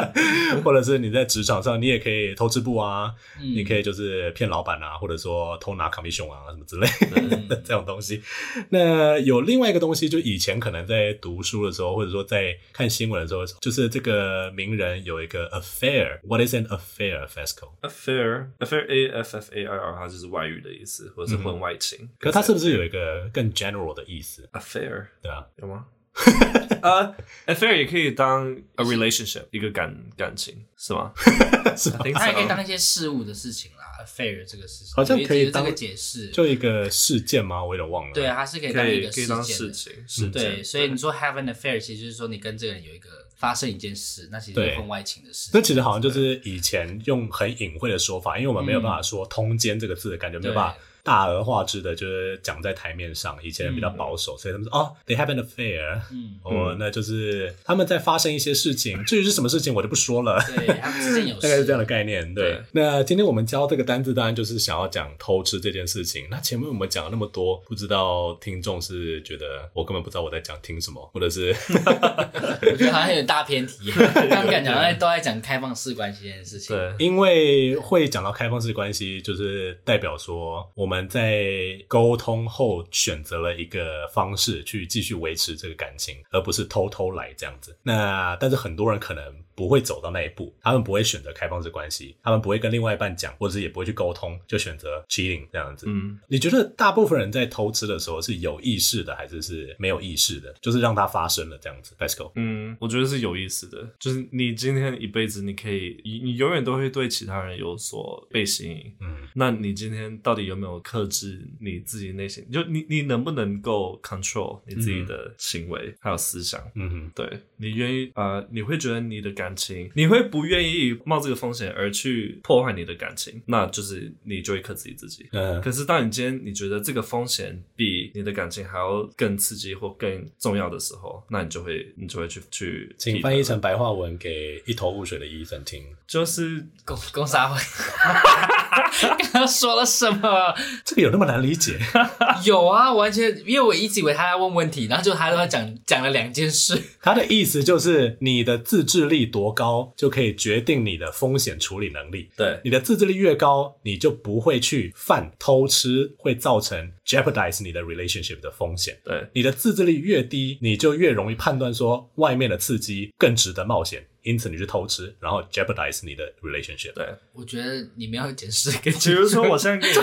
或者是你在职场上，你也可以偷吃布啊，嗯、你可以就是骗老板啊，或者说偷拿 commission 啊什么之类的、嗯、这种东西。那有另外一个东西，就以前可能在读书的时候，或者说在看新闻的时候，就是这个名人有一个 affair。What is an affair, Fasco？Affair, affair, A F F A I R，它就是外遇的意思，或者是婚外情。嗯、可它是不是有一个更 general 的意思？Affair，对啊，有吗？呃、uh,，affair 也可以当 a relationship，一个感感情是吗？是吧，它也可以当一些事物的事情啦。affair 这个事情好像可以当个解释，就一个事件吗？我有点忘了。对啊，它是可以当一个可以当事情，是对。所以你说 have an affair，其实就是说你跟这个人有一个发生一件事，那其实是婚外情的事。那其实好像就是以前用很隐晦的说法，因为我们没有办法说通奸这个字的感觉，没有办法。大而化之的，就是讲在台面上。以前人比较保守，嗯、所以他们说哦，they have an affair，嗯，哦，那就是他们在发生一些事情。至于是什么事情，我就不说了。对，他们之间有事，大概是这样的概念。对，对那今天我们教这个单字，当然就是想要讲偷吃这件事情。那前面我们讲了那么多，不知道听众是觉得我根本不知道我在讲听什么，或者是 我觉得好像有点大偏题。刚刚讲在都在讲开放式关系这件事情，对，因为会讲到开放式关系，就是代表说我们。在沟通后选择了一个方式去继续维持这个感情，而不是偷偷来这样子。那但是很多人可能。不会走到那一步，他们不会选择开放式关系，他们不会跟另外一半讲，或者是也不会去沟通，就选择 cheating 这样子。嗯，你觉得大部分人在偷吃的时候是有意识的，还是是没有意识的？就是让它发生了这样子。Let's go。嗯，我觉得是有意识的，就是你今天一辈子，你可以，你你永远都会对其他人有所被吸引。嗯，那你今天到底有没有克制你自己内心？就你你能不能够 control 你自己的行为、嗯、还有思想？嗯哼，对，你愿意啊、呃？你会觉得你的感感情，你会不愿意冒这个风险而去破坏你的感情，那就是你就会克制自己。嗯，可是当你今天你觉得这个风险比你的感情还要更刺激或更重要的时候，那你就会你就会去去。请翻译成白话文给一头雾水的 Ethan 听，就是公公杀会。刚刚说了什么？这个有那么难理解？有啊，完全，因为我一直以为他在问问题，然后就他都在讲讲了两件事。他的意思就是，你的自制力多高，就可以决定你的风险处理能力。对，你的自制力越高，你就不会去犯偷吃会造成 jeopardize 你的 relationship 的风险。对，你的自制力越低，你就越容易判断说外面的刺激更值得冒险。因此你去偷吃，然后 jeopardize 你的 relationship。对，我觉得你们要解比如说我现在跟你，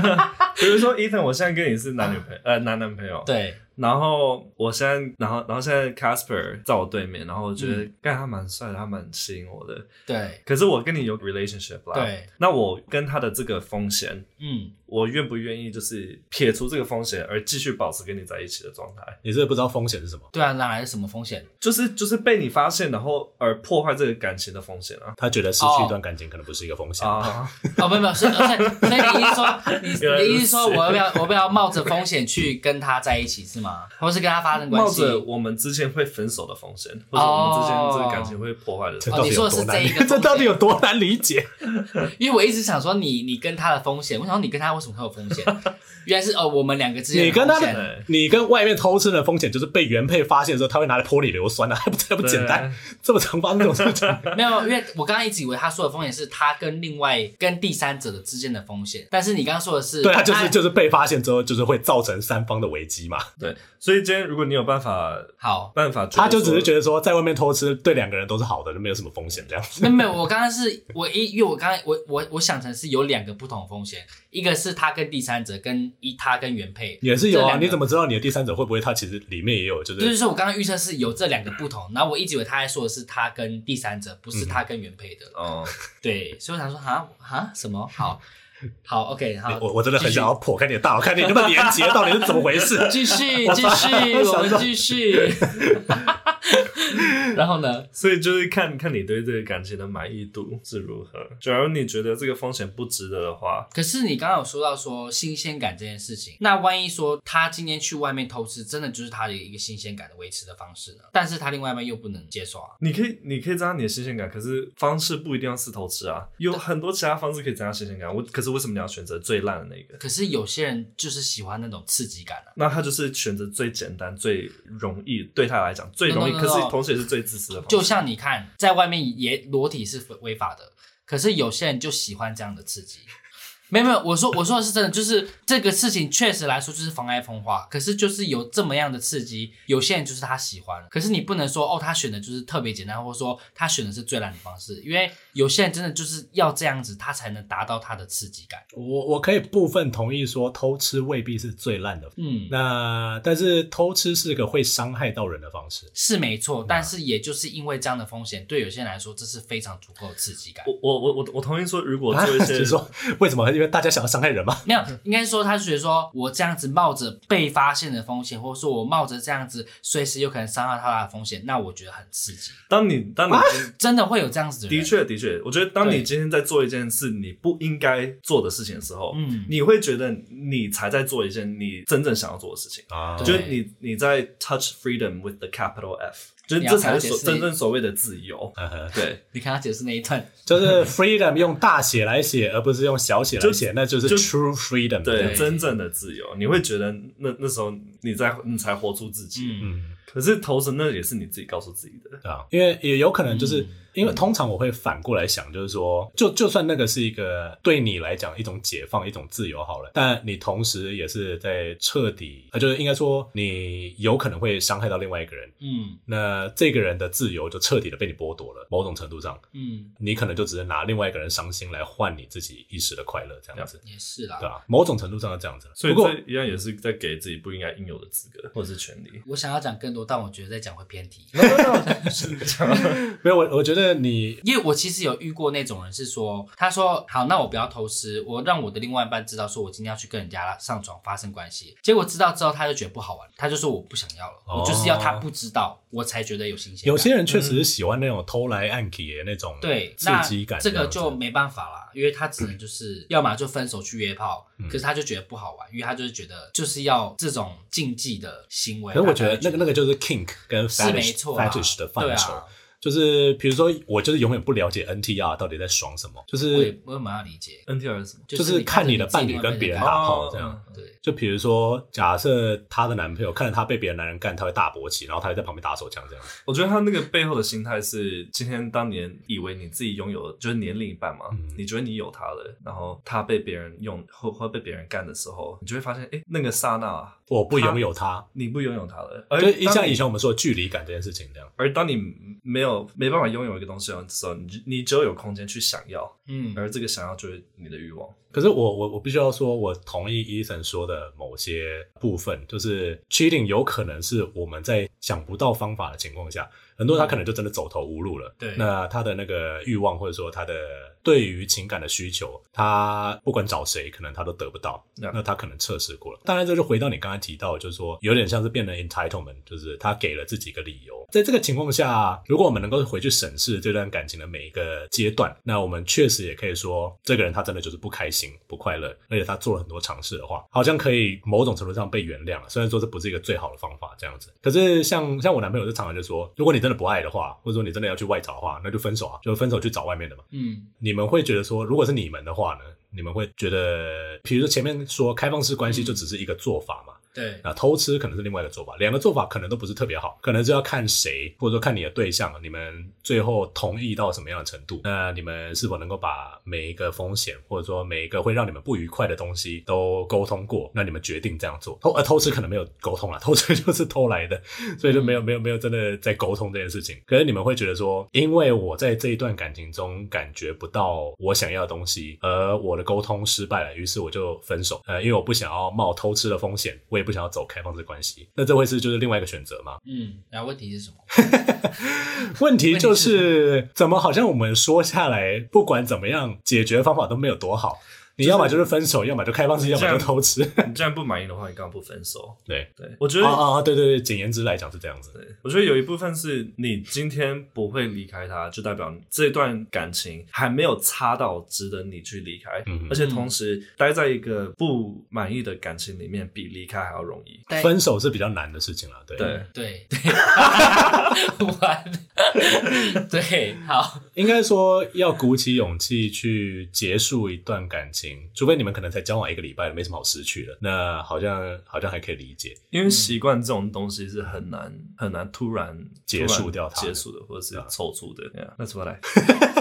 比如说 Ethan，我现在跟你是男女朋友，呃，男男朋友。对。然后我现在，然后然后现在 Casper 在我对面，然后我觉得，干、嗯、他蛮帅的，他蛮吸引我的。对。可是我跟你有 relationship 啦。对。那我跟他的这个风险，嗯，我愿不愿意就是撇除这个风险，而继续保持跟你在一起的状态？你是不是不知道风险是什么？对啊，哪来的什么风险？就是就是被你发现，然后而破坏这个感情的风险啊。他觉得失去一段感情可能不是一个风险啊。哦，没有没有，所以所以你意思说，你 你意思说，我要不要我要不要冒着风险去跟他在一起是吗？或是跟他发生关系？冒着我们之间会分手的风险，或者我们之间这个感情会破坏的风险。哦，你说的是这一个，这到底有多难理解？因为我一直想说你，你你跟他的风险，我想说你跟他为什么会有风险？原来是哦，我们两个之间。你跟他的，你跟外面偷吃的风险，就是被原配发现的时候，他会拿来泼你硫酸的，还 不这不简单？这么常发生这种事情？没有，因为我刚刚一直以为他说的风险是他跟另外跟第三者的之间的风险，但是你刚刚说的是，对啊，就是就是被发现之后，就是会造成三方的危机嘛。对，所以今天如果你有办法，好办法，他就只是觉得说，在外面偷吃对两个人都是好的，就没有什么风险这样子。没有，没有，我刚刚是我一，因为我刚刚我我我想成是有两个不同风险，一个是他跟第三者，跟一他跟原配。也是有啊，你怎么知道你的第三者会不会他其实里面也有？就是就是说我刚刚预测是有这两个不同，然后我一直以为他在说的是他跟第三者，不是他跟原配的。哦、嗯，对，所以我想说啊啊什么？好 好，OK，好，我我真的很想要破开你的大脑，看你那么连接到底是怎么回事？继续继续，我们继续。然后呢？所以就是看看你对这个感情的满意度是如何。假如你觉得这个风险不值得的话，可是你刚刚有说到说新鲜感这件事情，那万一说他今天去外面偷吃，真的就是他的一个新鲜感的维持的方式呢？但是他另外一半又不能接受啊。你可以，你可以增加你的新鲜感，可是方式不一定要是偷吃啊，有很多其他方式可以增加新鲜感。我可是为什么你要选择最烂的那个？可是有些人就是喜欢那种刺激感啊。那他就是选择最简单、最容易对他来讲最容易，可是同时也是最。最自私的，就像你看，在外面也裸体是违法的，可是有些人就喜欢这样的刺激。没有没有，我说我说的是真的，就是这个事情确实来说就是妨碍风化，可是就是有这么样的刺激，有些人就是他喜欢，可是你不能说哦，他选的就是特别简单，或者说他选的是最烂的方式，因为有些人真的就是要这样子，他才能达到他的刺激感。我我可以部分同意说偷吃未必是最烂的，嗯，那但是偷吃是个会伤害到人的方式，是没错，但是也就是因为这样的风险，对有些人来说这是非常足够的刺激感。我我我我我同意说，如果做一些，啊、就是说为什么？因为大家想要伤害人吗？没有，应该说他是觉得说，我这样子冒着被发现的风险，或者说我冒着这样子随时有可能伤害他的风险，那我觉得很刺激。当你当你真的会有这样子的人，的确的确，我觉得当你今天在做一件事你不应该做的事情的时候，嗯，你会觉得你才在做一件你真正想要做的事情。啊，就是你你在 touch freedom with the capital F。就是这才是所真正所谓的自由。对，你看他解释那一段，就是 freedom 用大写来写，而不是用小写来写，那就是 true freedom。对，真正的自由，你会觉得那那时候你在你才活出自己。嗯，可是同时那也是你自己告诉自己的。对啊，因为也有可能就是。因为通常我会反过来想，就是说，就就算那个是一个对你来讲一种解放、一种自由好了，但你同时也是在彻底，呃，就是应该说你有可能会伤害到另外一个人，嗯，那这个人的自由就彻底的被你剥夺了，某种程度上，嗯，你可能就只是拿另外一个人伤心来换你自己一时的快乐，这样子，也是啦，对啊？某种程度上是这样子，所以这一样也是在给自己不应该应有的资格或者是权利。我想要讲更多，但我觉得在讲会偏题，没有，我我觉得你 因为。我其实有遇过那种人，是说，他说好，那我不要偷吃，我让我的另外一半知道，说我今天要去跟人家上床发生关系。结果知道之后，他就觉得不好玩，他就说我不想要了，哦、我就是要他不知道，我才觉得有新鲜。有些人确实是喜欢那种偷来暗去的那种对刺激感这，这个就没办法啦，因为他只能就是要么就分手去约炮，嗯、可是他就觉得不好玩，因为他就是觉得就是要这种禁忌的行为。可是我觉得那个那个就是 kink 跟 fetish 是没错 fetish 的范畴。就是比如说，我就是永远不了解 NTR 到底在爽什么，就是我也蛮要理解 NTR 是什么，就是看你的伴侣跟别人打炮这样。哦、对，就比如说，假设她的男朋友看着她被别的男人干，他会大勃起，然后他会在旁边打手枪这样。我觉得他那个背后的心态是，今天当年以为你自己拥有就是年龄一半嘛，嗯、你觉得你有他了，然后他被别人用或或被别人干的时候，你就会发现，哎，那个刹那啊，我不拥有他，他你不拥有他了，而就像以前我们说距离感这件事情这样。而当你没有没办法拥有一个东西的时候，你你只有有空间去想要，嗯，而这个想要就是你的欲望。可是我我我必须要说，我同意 Ethan 说的某些部分，就是 cheating 有可能是我们在想不到方法的情况下，很多人他可能就真的走投无路了。对，那他的那个欲望或者说他的对于情感的需求，他不管找谁，可能他都得不到。Yeah. 那他可能测试过了。当然，这就回到你刚才提到，就是说有点像是变成 entitlement，就是他给了自己一个理由。在这个情况下，如果我们能够回去审视这段感情的每一个阶段，那我们确实也可以说，这个人他真的就是不开心。不快乐，而且他做了很多尝试的话，好像可以某种程度上被原谅了。虽然说这不是一个最好的方法，这样子。可是像像我男朋友就常常就说，如果你真的不爱的话，或者说你真的要去外找的话，那就分手啊，就分手去找外面的嘛。嗯，你们会觉得说，如果是你们的话呢？你们会觉得，比如说前面说开放式关系就只是一个做法嘛？对，那偷吃可能是另外一个做法，两个做法可能都不是特别好，可能就要看谁，或者说看你的对象，你们最后同意到什么样的程度，那你们是否能够把每一个风险，或者说每一个会让你们不愉快的东西都沟通过，那你们决定这样做。偷呃偷吃可能没有沟通了，偷吃就是偷来的，所以就没有没有没有真的在沟通这件事情。可是你们会觉得说，因为我在这一段感情中感觉不到我想要的东西，而我的沟通失败了，于是我就分手。呃，因为我不想要冒偷吃的风险，我也不想要走开放式关系，那这会是就是另外一个选择吗？嗯，然后问题是什么？问题就是怎么好像我们说下来，不管怎么样，解决方法都没有多好。你要么就是分手，要么就开放式，要么就偷吃。你既然不满意的话，你干嘛不分手？对对，我觉得啊啊，对对对，简言之来讲是这样子。对，我觉得有一部分是你今天不会离开他，就代表这段感情还没有差到值得你去离开。嗯，而且同时待在一个不满意的感情里面，比离开还要容易。分手是比较难的事情了。对对对对 完，对，好，应该说要鼓起勇气去结束一段感情。除非你们可能才交往一个礼拜，没什么好失去的，那好像好像还可以理解，因为习惯这种东西是很难很难突然结束掉它，结束的或者是凑出的。那怎么来？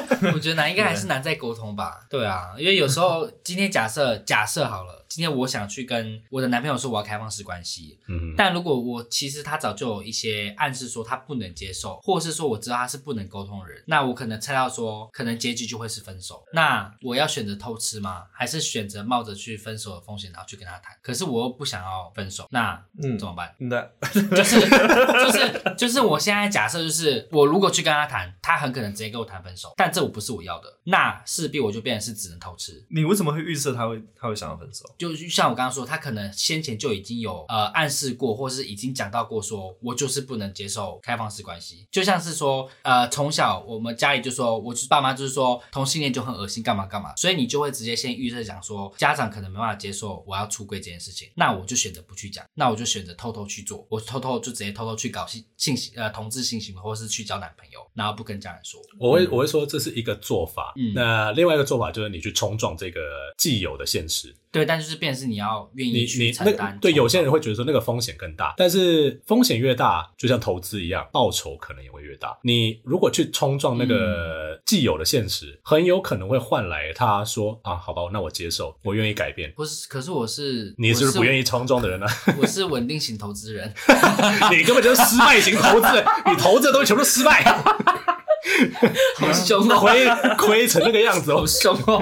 我觉得难，应该还是难在沟通吧。对啊，因为有时候今天假设假设好了。今天我想去跟我的男朋友说我要开放式关系，嗯，但如果我其实他早就有一些暗示说他不能接受，或是说我知道他是不能沟通的人，那我可能猜到说可能结局就会是分手。那我要选择偷吃吗？还是选择冒着去分手的风险然后去跟他谈？可是我又不想要分手，那嗯怎么办？那就是就是就是我现在假设就是我如果去跟他谈，他很可能直接跟我谈分手，但这我不是我要的，那势必我就变成是只能偷吃。你为什么会预设他会他会想要分手？就像我刚刚说，他可能先前就已经有呃暗示过，或是已经讲到过说，说我就是不能接受开放式关系。就像是说，呃，从小我们家里就说，我爸妈就是说同性恋就很恶心，干嘛干嘛，所以你就会直接先预设讲说，家长可能没办法接受我要出柜这件事情，那我就选择不去讲，那我就选择偷偷去做，我偷偷就直接偷偷去搞性性行呃同志性行为，或是去交男朋友，然后不跟家人说。我会我会说这是一个做法，嗯，那另外一个做法就是你去冲撞这个既有的现实。对，但就是变是你要愿意去承担。那对，有些人会觉得说那个风险更大，但是风险越大，就像投资一样，报酬可能也会越大。你如果去冲撞那个既有的现实，嗯、很有可能会换来他说啊，好吧，那我接受，我愿意改变。不是，可是我是你是不是不愿意冲撞的人呢？我是稳定型投资人，你根本就是失败型投资人，你投资的东西全部失败。好凶哦，亏亏成那个样子，好凶哦！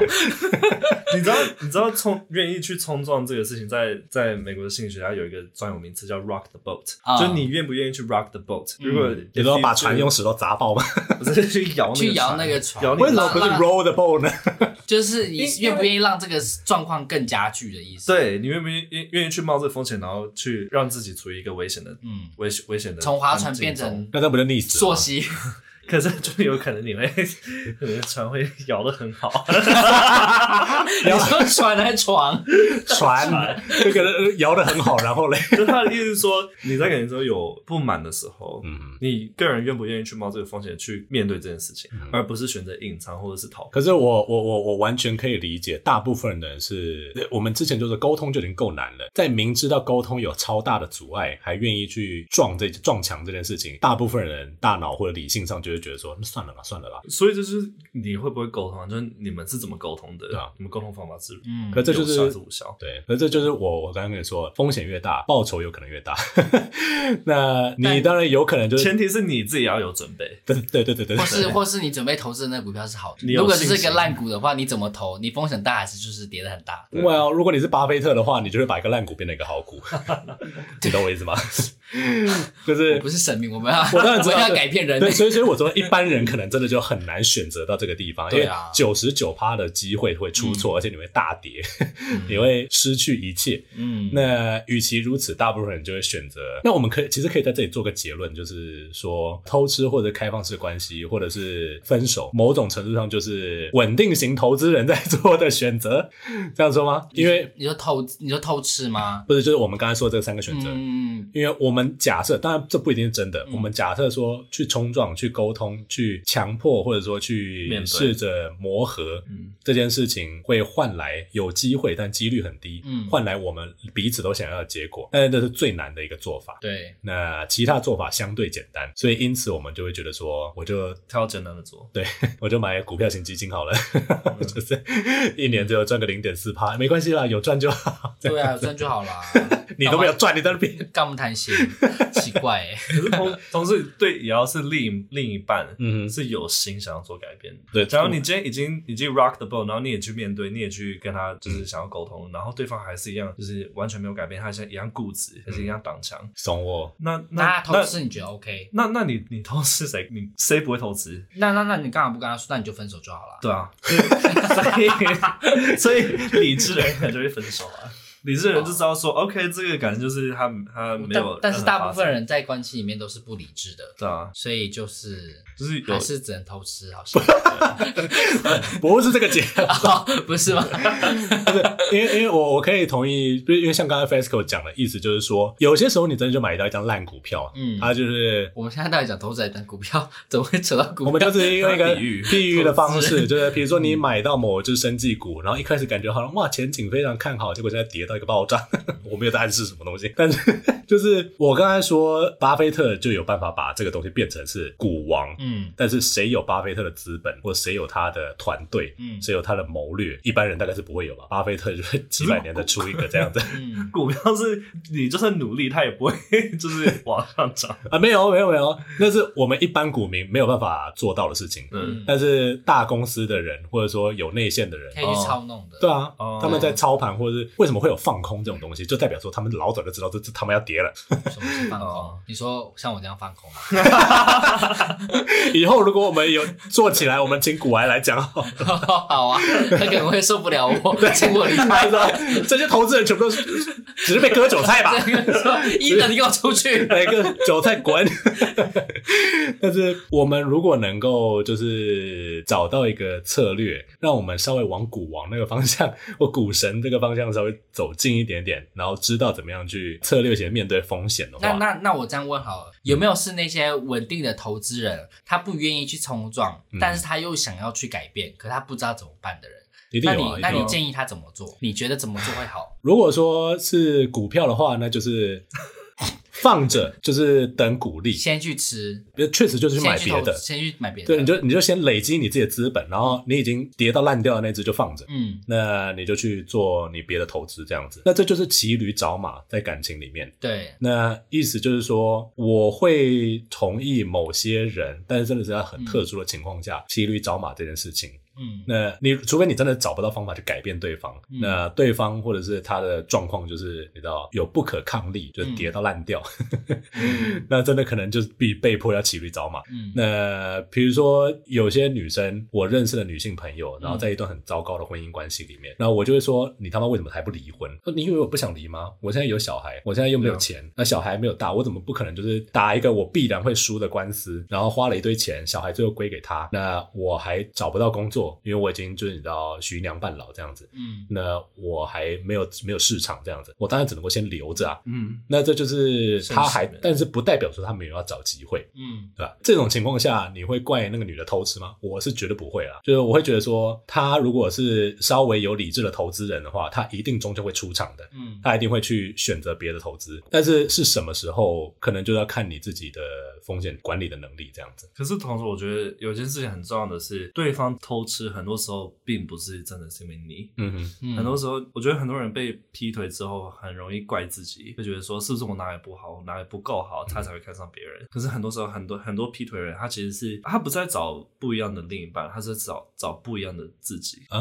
你知道，你知道冲愿意去冲撞这个事情，在在美国的心理学家有一个专有名词叫 “rock the boat”，、uh, 就是你愿不愿意去 rock the boat？、嗯、如果你都要把船用石头砸爆吗？不是去摇去摇那个船？摇那个为什么不是 roll the boat 呢？就是你愿不愿意让这个状况更加剧的意思？对，你愿不愿意愿意去冒这个风险，然后去让自己处于一个危险的嗯危危险的从划船变成那那不就溺死了？溯溪。可是就有可能你会，可能船会摇的很好。你说船还是床？船，就可能摇的很好，然后嘞，就他的意思是说，你在感情中有不满的时候，嗯，你个人愿不愿意去冒这个风险去面对这件事情，嗯、而不是选择隐藏或者是逃避。可是我我我我完全可以理解，大部分人是我们之前就是沟通就已经够难了，在明知道沟通有超大的阻碍，还愿意去撞这撞墙这件事情，大部分人大脑或者理性上就会觉得说，那算了吧，算了吧。所以就是你会不会沟通，就是你们是怎么沟通的？对啊，你们沟通方法是嗯，可这就是无效。对，可这就是我我刚刚跟你说，风险越大，报酬有可能越大。那你当然有可能就是，前提是你自己要有准备。对对对对对，或是或是你准备投资的那个股票是好的。如果是一个烂股的话，你怎么投？你风险大还是就是跌的很大？对啊，如果你是巴菲特的话，你就会把一个烂股变成一个好股。你懂我意思吗？就是不是神明，我们要我当然知道要改变人。对，所以所以我说一般人可能真的就很难选择到这个地方，因为九十九趴的机会会出错，而且你会大跌，你会失去一切。嗯，那与其如此，大部分人就会选择。那我们可以其实可以在这里做个结论，就是说偷吃或者开放式关系，或者是分手，某种程度上就是稳定型投资人在做的选择，这样说吗？因为你说偷你说偷吃吗？不是，就是我们刚才说的这三个选择。嗯，因为我们假设，当然这不一定是真的。我们假设说去冲撞、去沟通、去强迫，或者说去试着磨合，这件事情会换来有机会，但几率很低。嗯，换来我们彼此都想要的结果，但是这是最难的一个做法。对，那其他做法相对简单，所以因此我们就会觉得说，我就挑简单的做。对，我就买股票型基金好了，就是一年只有赚个零点四趴，没关系啦，有赚就好。对啊，有赚就好啦。你都没有赚，你在那边干不谈心？奇怪哎。可是同同事对，也要是另另一半，嗯，是有心想要做改变。对，假如你今天已经已经 rock the boat，然后你也去面对，你也去跟他就是想要沟通，然后对方还是一样，就是完全没有改变，他像一样固执，还是一样挡墙，怂我。那那投资你觉得 OK？那那你你投资谁？你谁不会投资？那那那你干嘛不跟他说？那你就分手就好了。对啊，所以 所以理智的人可能就会分手啊。理智的人就知道说，OK，这个感觉就是他他没有，但是大部分人在关系里面都是不理智的，对啊，所以就是就是还是只能偷吃，好像。不是这个结果，不是吗？因为因为我我可以同意，不是因为像刚才 Fesco 讲的意思就是说，有些时候你真的就买到一张烂股票，嗯，他就是我们现在到底讲投资还是讲股票，怎么会扯到股票？我们就是用一个比喻的方式，就是比如说你买到某只生技股，然后一开始感觉好像哇前景非常看好，结果现在跌到。一个爆炸，我没有在暗示什么东西，但是 就是我刚才说，巴菲特就有办法把这个东西变成是股王，嗯，但是谁有巴菲特的资本，或者谁有他的团队，嗯，谁有他的谋略，一般人大概是不会有吧？巴菲特就是 几百年的出一个这样子，嗯，股票是你就算努力，他也不会就是往上涨啊，没有没有没有，那是我们一般股民没有办法做到的事情，嗯，但是大公司的人或者说有内线的人可以去操弄的，对啊，他们在操盘或者是为什么会有？放空这种东西，就代表说他们老早就知道这这他们要跌了。什么是放空？你说像我这样放空吗？以后如果我们有做起来，我们请古癌来讲好。好啊，他可能会受不了我，请我离开。说这些投资人全部都是只是被割韭菜吧？一等，你给我出去！每个韭菜滚！但是我们如果能够就是找到一个策略，让我们稍微往股王那个方向或股神这个方向稍微走。近一点点，然后知道怎么样去策略性面对风险的话，那那那我这样问好了，有没有是那些稳定的投资人，他不愿意去冲撞，嗯、但是他又想要去改变，可他不知道怎么办的人？一定有啊，那你那你建议他怎么做？你觉得怎么做会好？如果说是股票的话，那就是。放着就是等鼓励，先去吃，确实就是去买别的，先去买别的。对，你就你就先累积你自己的资本，然后你已经跌到烂掉的那只就放着，嗯，那你就去做你别的投资这样子。那这就是骑驴找马在感情里面。对，那意思就是说，我会同意某些人，但是真的是在很特殊的情况下骑驴找马这件事情。嗯，那你除非你真的找不到方法去改变对方，嗯、那对方或者是他的状况就是你知道有不可抗力，就跌到烂掉，嗯、那真的可能就是必被迫要骑驴找马。嗯，那比如说有些女生，我认识的女性朋友，然后在一段很糟糕的婚姻关系里面，那、嗯、我就会说，你他妈为什么还不离婚？说你以为我不想离吗？我现在有小孩，我现在又没有钱，那小孩没有大，我怎么不可能就是打一个我必然会输的官司，然后花了一堆钱，小孩最后归给他，那我还找不到工作，因为我已经就是你知道徐娘半老这样子，嗯，那我还没有没有市场这样子，我当然只能够先留着啊，嗯，那这就是他还，但是不代表说他没有要找机会，嗯，对吧？这种情况下，你会怪那个女的偷吃吗？我是绝对不会啊，就是我会觉得说，他如果是稍微有理智的投资人的话，他一定终究会出场的，嗯，他一定会去选择别的投资，但是是什么时候，可能就要看你自己的风险管理的能力这样子。可是同时，我觉得有件事情很重要的是，对方偷吃，很多时候并不是真的是因为你，嗯哼，很多时候，我觉得很多人被劈腿之后，很容易怪自己，会觉得说是不是我哪里不好，我哪里不够好，他才会看上别人。可是很多时候，很多很多劈腿人，他其实是他不在找不一样的另一半，他是找找不一样的自己。啊，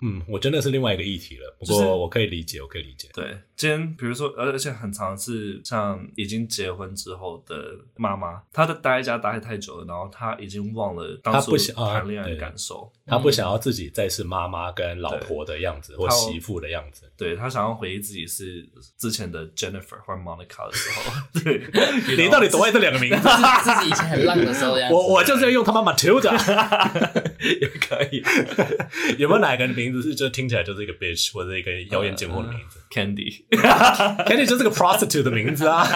嗯，我真的是另外一个议题了。不过我可以理解，我可以理解。对，今天比如说，而且很常是像已经结婚之后的妈妈，她的待在家待太久了，然后她已经忘了当初谈恋爱的感受，她不想要自己再是妈妈跟老婆的样子，或媳妇的样子。对，她想要回忆自己是之前的 Jennifer 或 Monica 的时候。对，你到底多爱这两个名字？自己以前很浪的时候呀。我我就是要用他妈 Matilda，也可以。有没有哪个名字是就听起来就是一个 bitch 或者一个妖艳贱货的名字？Candy，Candy 就是个 prostitute 的名字啊。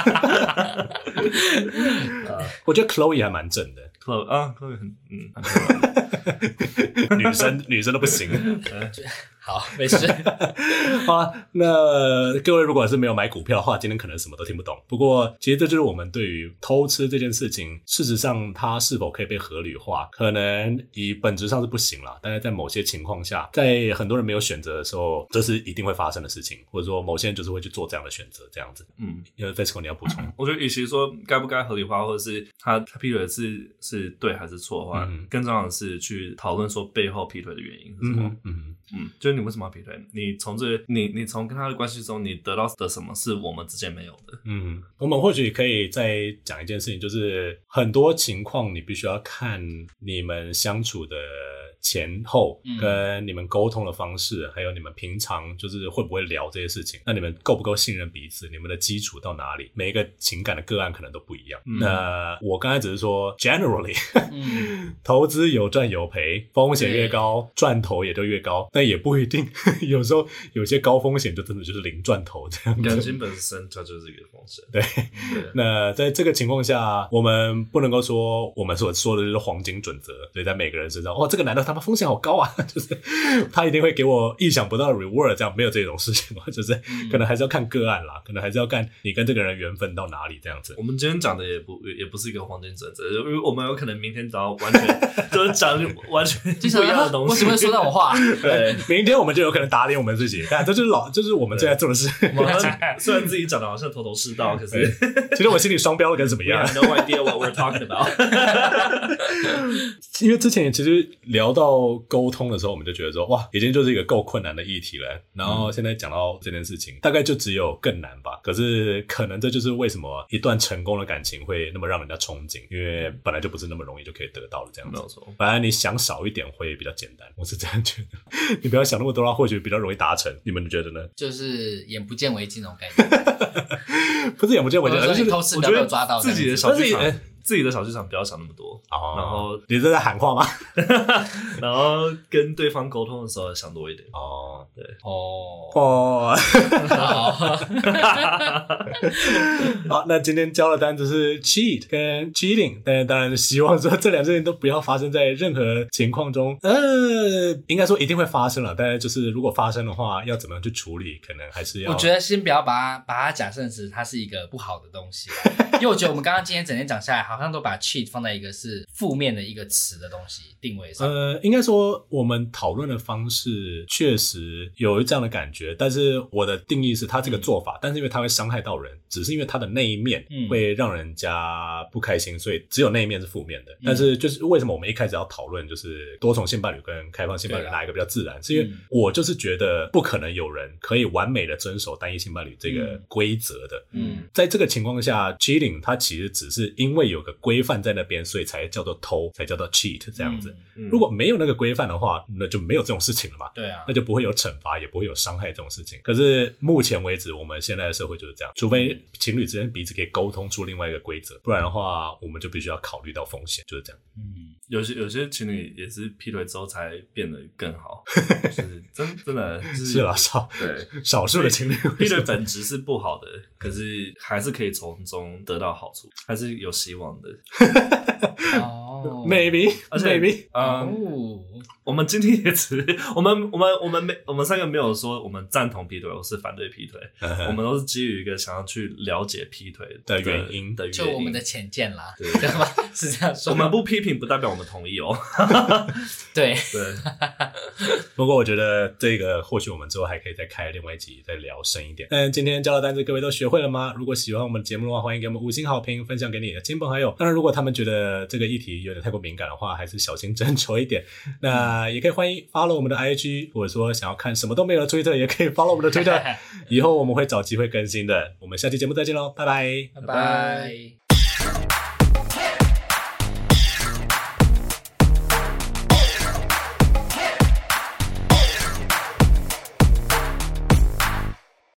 我觉得 Chloe 还蛮正的。Chloe 啊，Chloe 很嗯，女生女生都不行。好，没事。好啊，那各位如果是没有买股票的话，今天可能什么都听不懂。不过，其实这就是我们对于偷吃这件事情，事实上它是否可以被合理化，可能以本质上是不行了。但是在某些情况下，在很多人没有选择的时候，这是一定会发生的事情，或者说某些人就是会去做这样的选择，这样子。嗯，因为 Fesco 你要补充，我觉得与其说该不该合理化，或者是他他劈腿是是对还是错的话，嗯、更重要的是去讨论说背后劈腿的原因是什么。嗯嗯嗯，就是。你为什么要劈腿？你从这，你你从跟他的关系中，你得到的什么是我们之间没有的？嗯，我们或许可以再讲一件事情，就是很多情况你必须要看你们相处的。前后跟你们沟通的方式，嗯、还有你们平常就是会不会聊这些事情，那你们够不够信任彼此？你们的基础到哪里？每一个情感的个案可能都不一样。嗯、那我刚才只是说，generally，、嗯、投资有赚有赔，风险越高，赚头也就越高，但也不一定。有时候有些高风险就真的就是零赚头这样。良心本身它就是一个风险。对。对那在这个情况下，我们不能够说我们所说的就是黄金准则。所以在每个人身上，哦，这个难道他。他风险好高啊，就是他一定会给我意想不到的 reward，这样没有这种事情嘛，就是可能还是要看个案啦，可能还是要看你跟这个人缘分到哪里这样子。我们今天讲的也不也不是一个黄金准则，因为我们有可能明天早上完全 就是讲完全不一样的东西。我只会说那种话，对，明天我们就有可能打脸我们自己。但这就是老，就是我们最爱做的事。我们虽然自己讲的好像头头是道，可是其实我心里双标的跟什么样？No idea what we're talking about。因为之前也其实聊到。到沟通的时候，我们就觉得说，哇，已经就是一个够困难的议题了。然后现在讲到这件事情，嗯、大概就只有更难吧。可是可能这就是为什么一段成功的感情会那么让人家憧憬，因为本来就不是那么容易就可以得到的这样子。没有错，反正你想少一点会比较简单，我是这样觉得。你不要想那么多，或许比较容易达成。你们觉得呢？就是眼不见为净那种感觉，不是眼不见为净，而是偷吃不要抓到自己的小剧场。自己的小剧场不要想那么多，哦、然后你是在喊话吗？然后跟对方沟通的时候想多一点。哦，对，哦哦，好，那今天教的单词是 cheat 跟 cheating，但是当然希望说这两件事情都不要发生在任何情况中。呃，应该说一定会发生了，但是就是如果发生的话，要怎么样去处理，可能还是要。我觉得先不要把它把它假设成它是一个不好的东西。因为我觉得我们刚刚今天整天讲下来，好像都把 cheat 放在一个是负面的一个词的东西定位上。呃，应该说我们讨论的方式确实有这样的感觉，但是我的定义是他这个做法，嗯、但是因为他会伤害到人，只是因为他的那一面会让人家不开心，所以只有那一面是负面的。嗯、但是就是为什么我们一开始要讨论就是多重性伴侣跟开放性伴侣哪一个比较自然？啊、是因为我就是觉得不可能有人可以完美的遵守单一性伴侣这个规则的。嗯，在这个情况下，cheating 它其实只是因为有个规范在那边，所以才叫做偷，才叫做 cheat 这样子。嗯嗯、如果没有那个规范的话，那就没有这种事情了嘛。对啊，那就不会有惩罚，也不会有伤害这种事情。可是目前为止，我们现在的社会就是这样，除非情侣之间彼此可以沟通出另外一个规则，不然的话，我们就必须要考虑到风险，就是这样。嗯。有些有些情侣也是劈腿之后才变得更好，就是真真的，就是，是啦，少对少数的情侣劈腿本质是不好的，可是还是可以从中得到好处，还是有希望的。哦，maybe，而且 maybe，嗯，我们今天也只我们我们我们没我们三个没有说我们赞同劈腿，或是反对劈腿，我们都是基于一个想要去了解劈腿的原因的原因，就我们的浅见啦，对吧？是这样说，我们不批评，不代表我们。同意哦，对对。不过我觉得这个或许我们之后还可以再开另外一集再聊深一点。但今天教的单词各位都学会了吗？如果喜欢我们的节目的话，欢迎给我们五星好评，分享给你的亲朋好友。当然，如果他们觉得这个议题有点太过敏感的话，还是小心斟酌一点。那也可以欢迎 follow 我们的 IG，或者说想要看什么都没有的 Twitter，也可以 follow 我们的 Twitter。以后我们会找机会更新的。我们下期节目再见喽，拜拜，拜拜。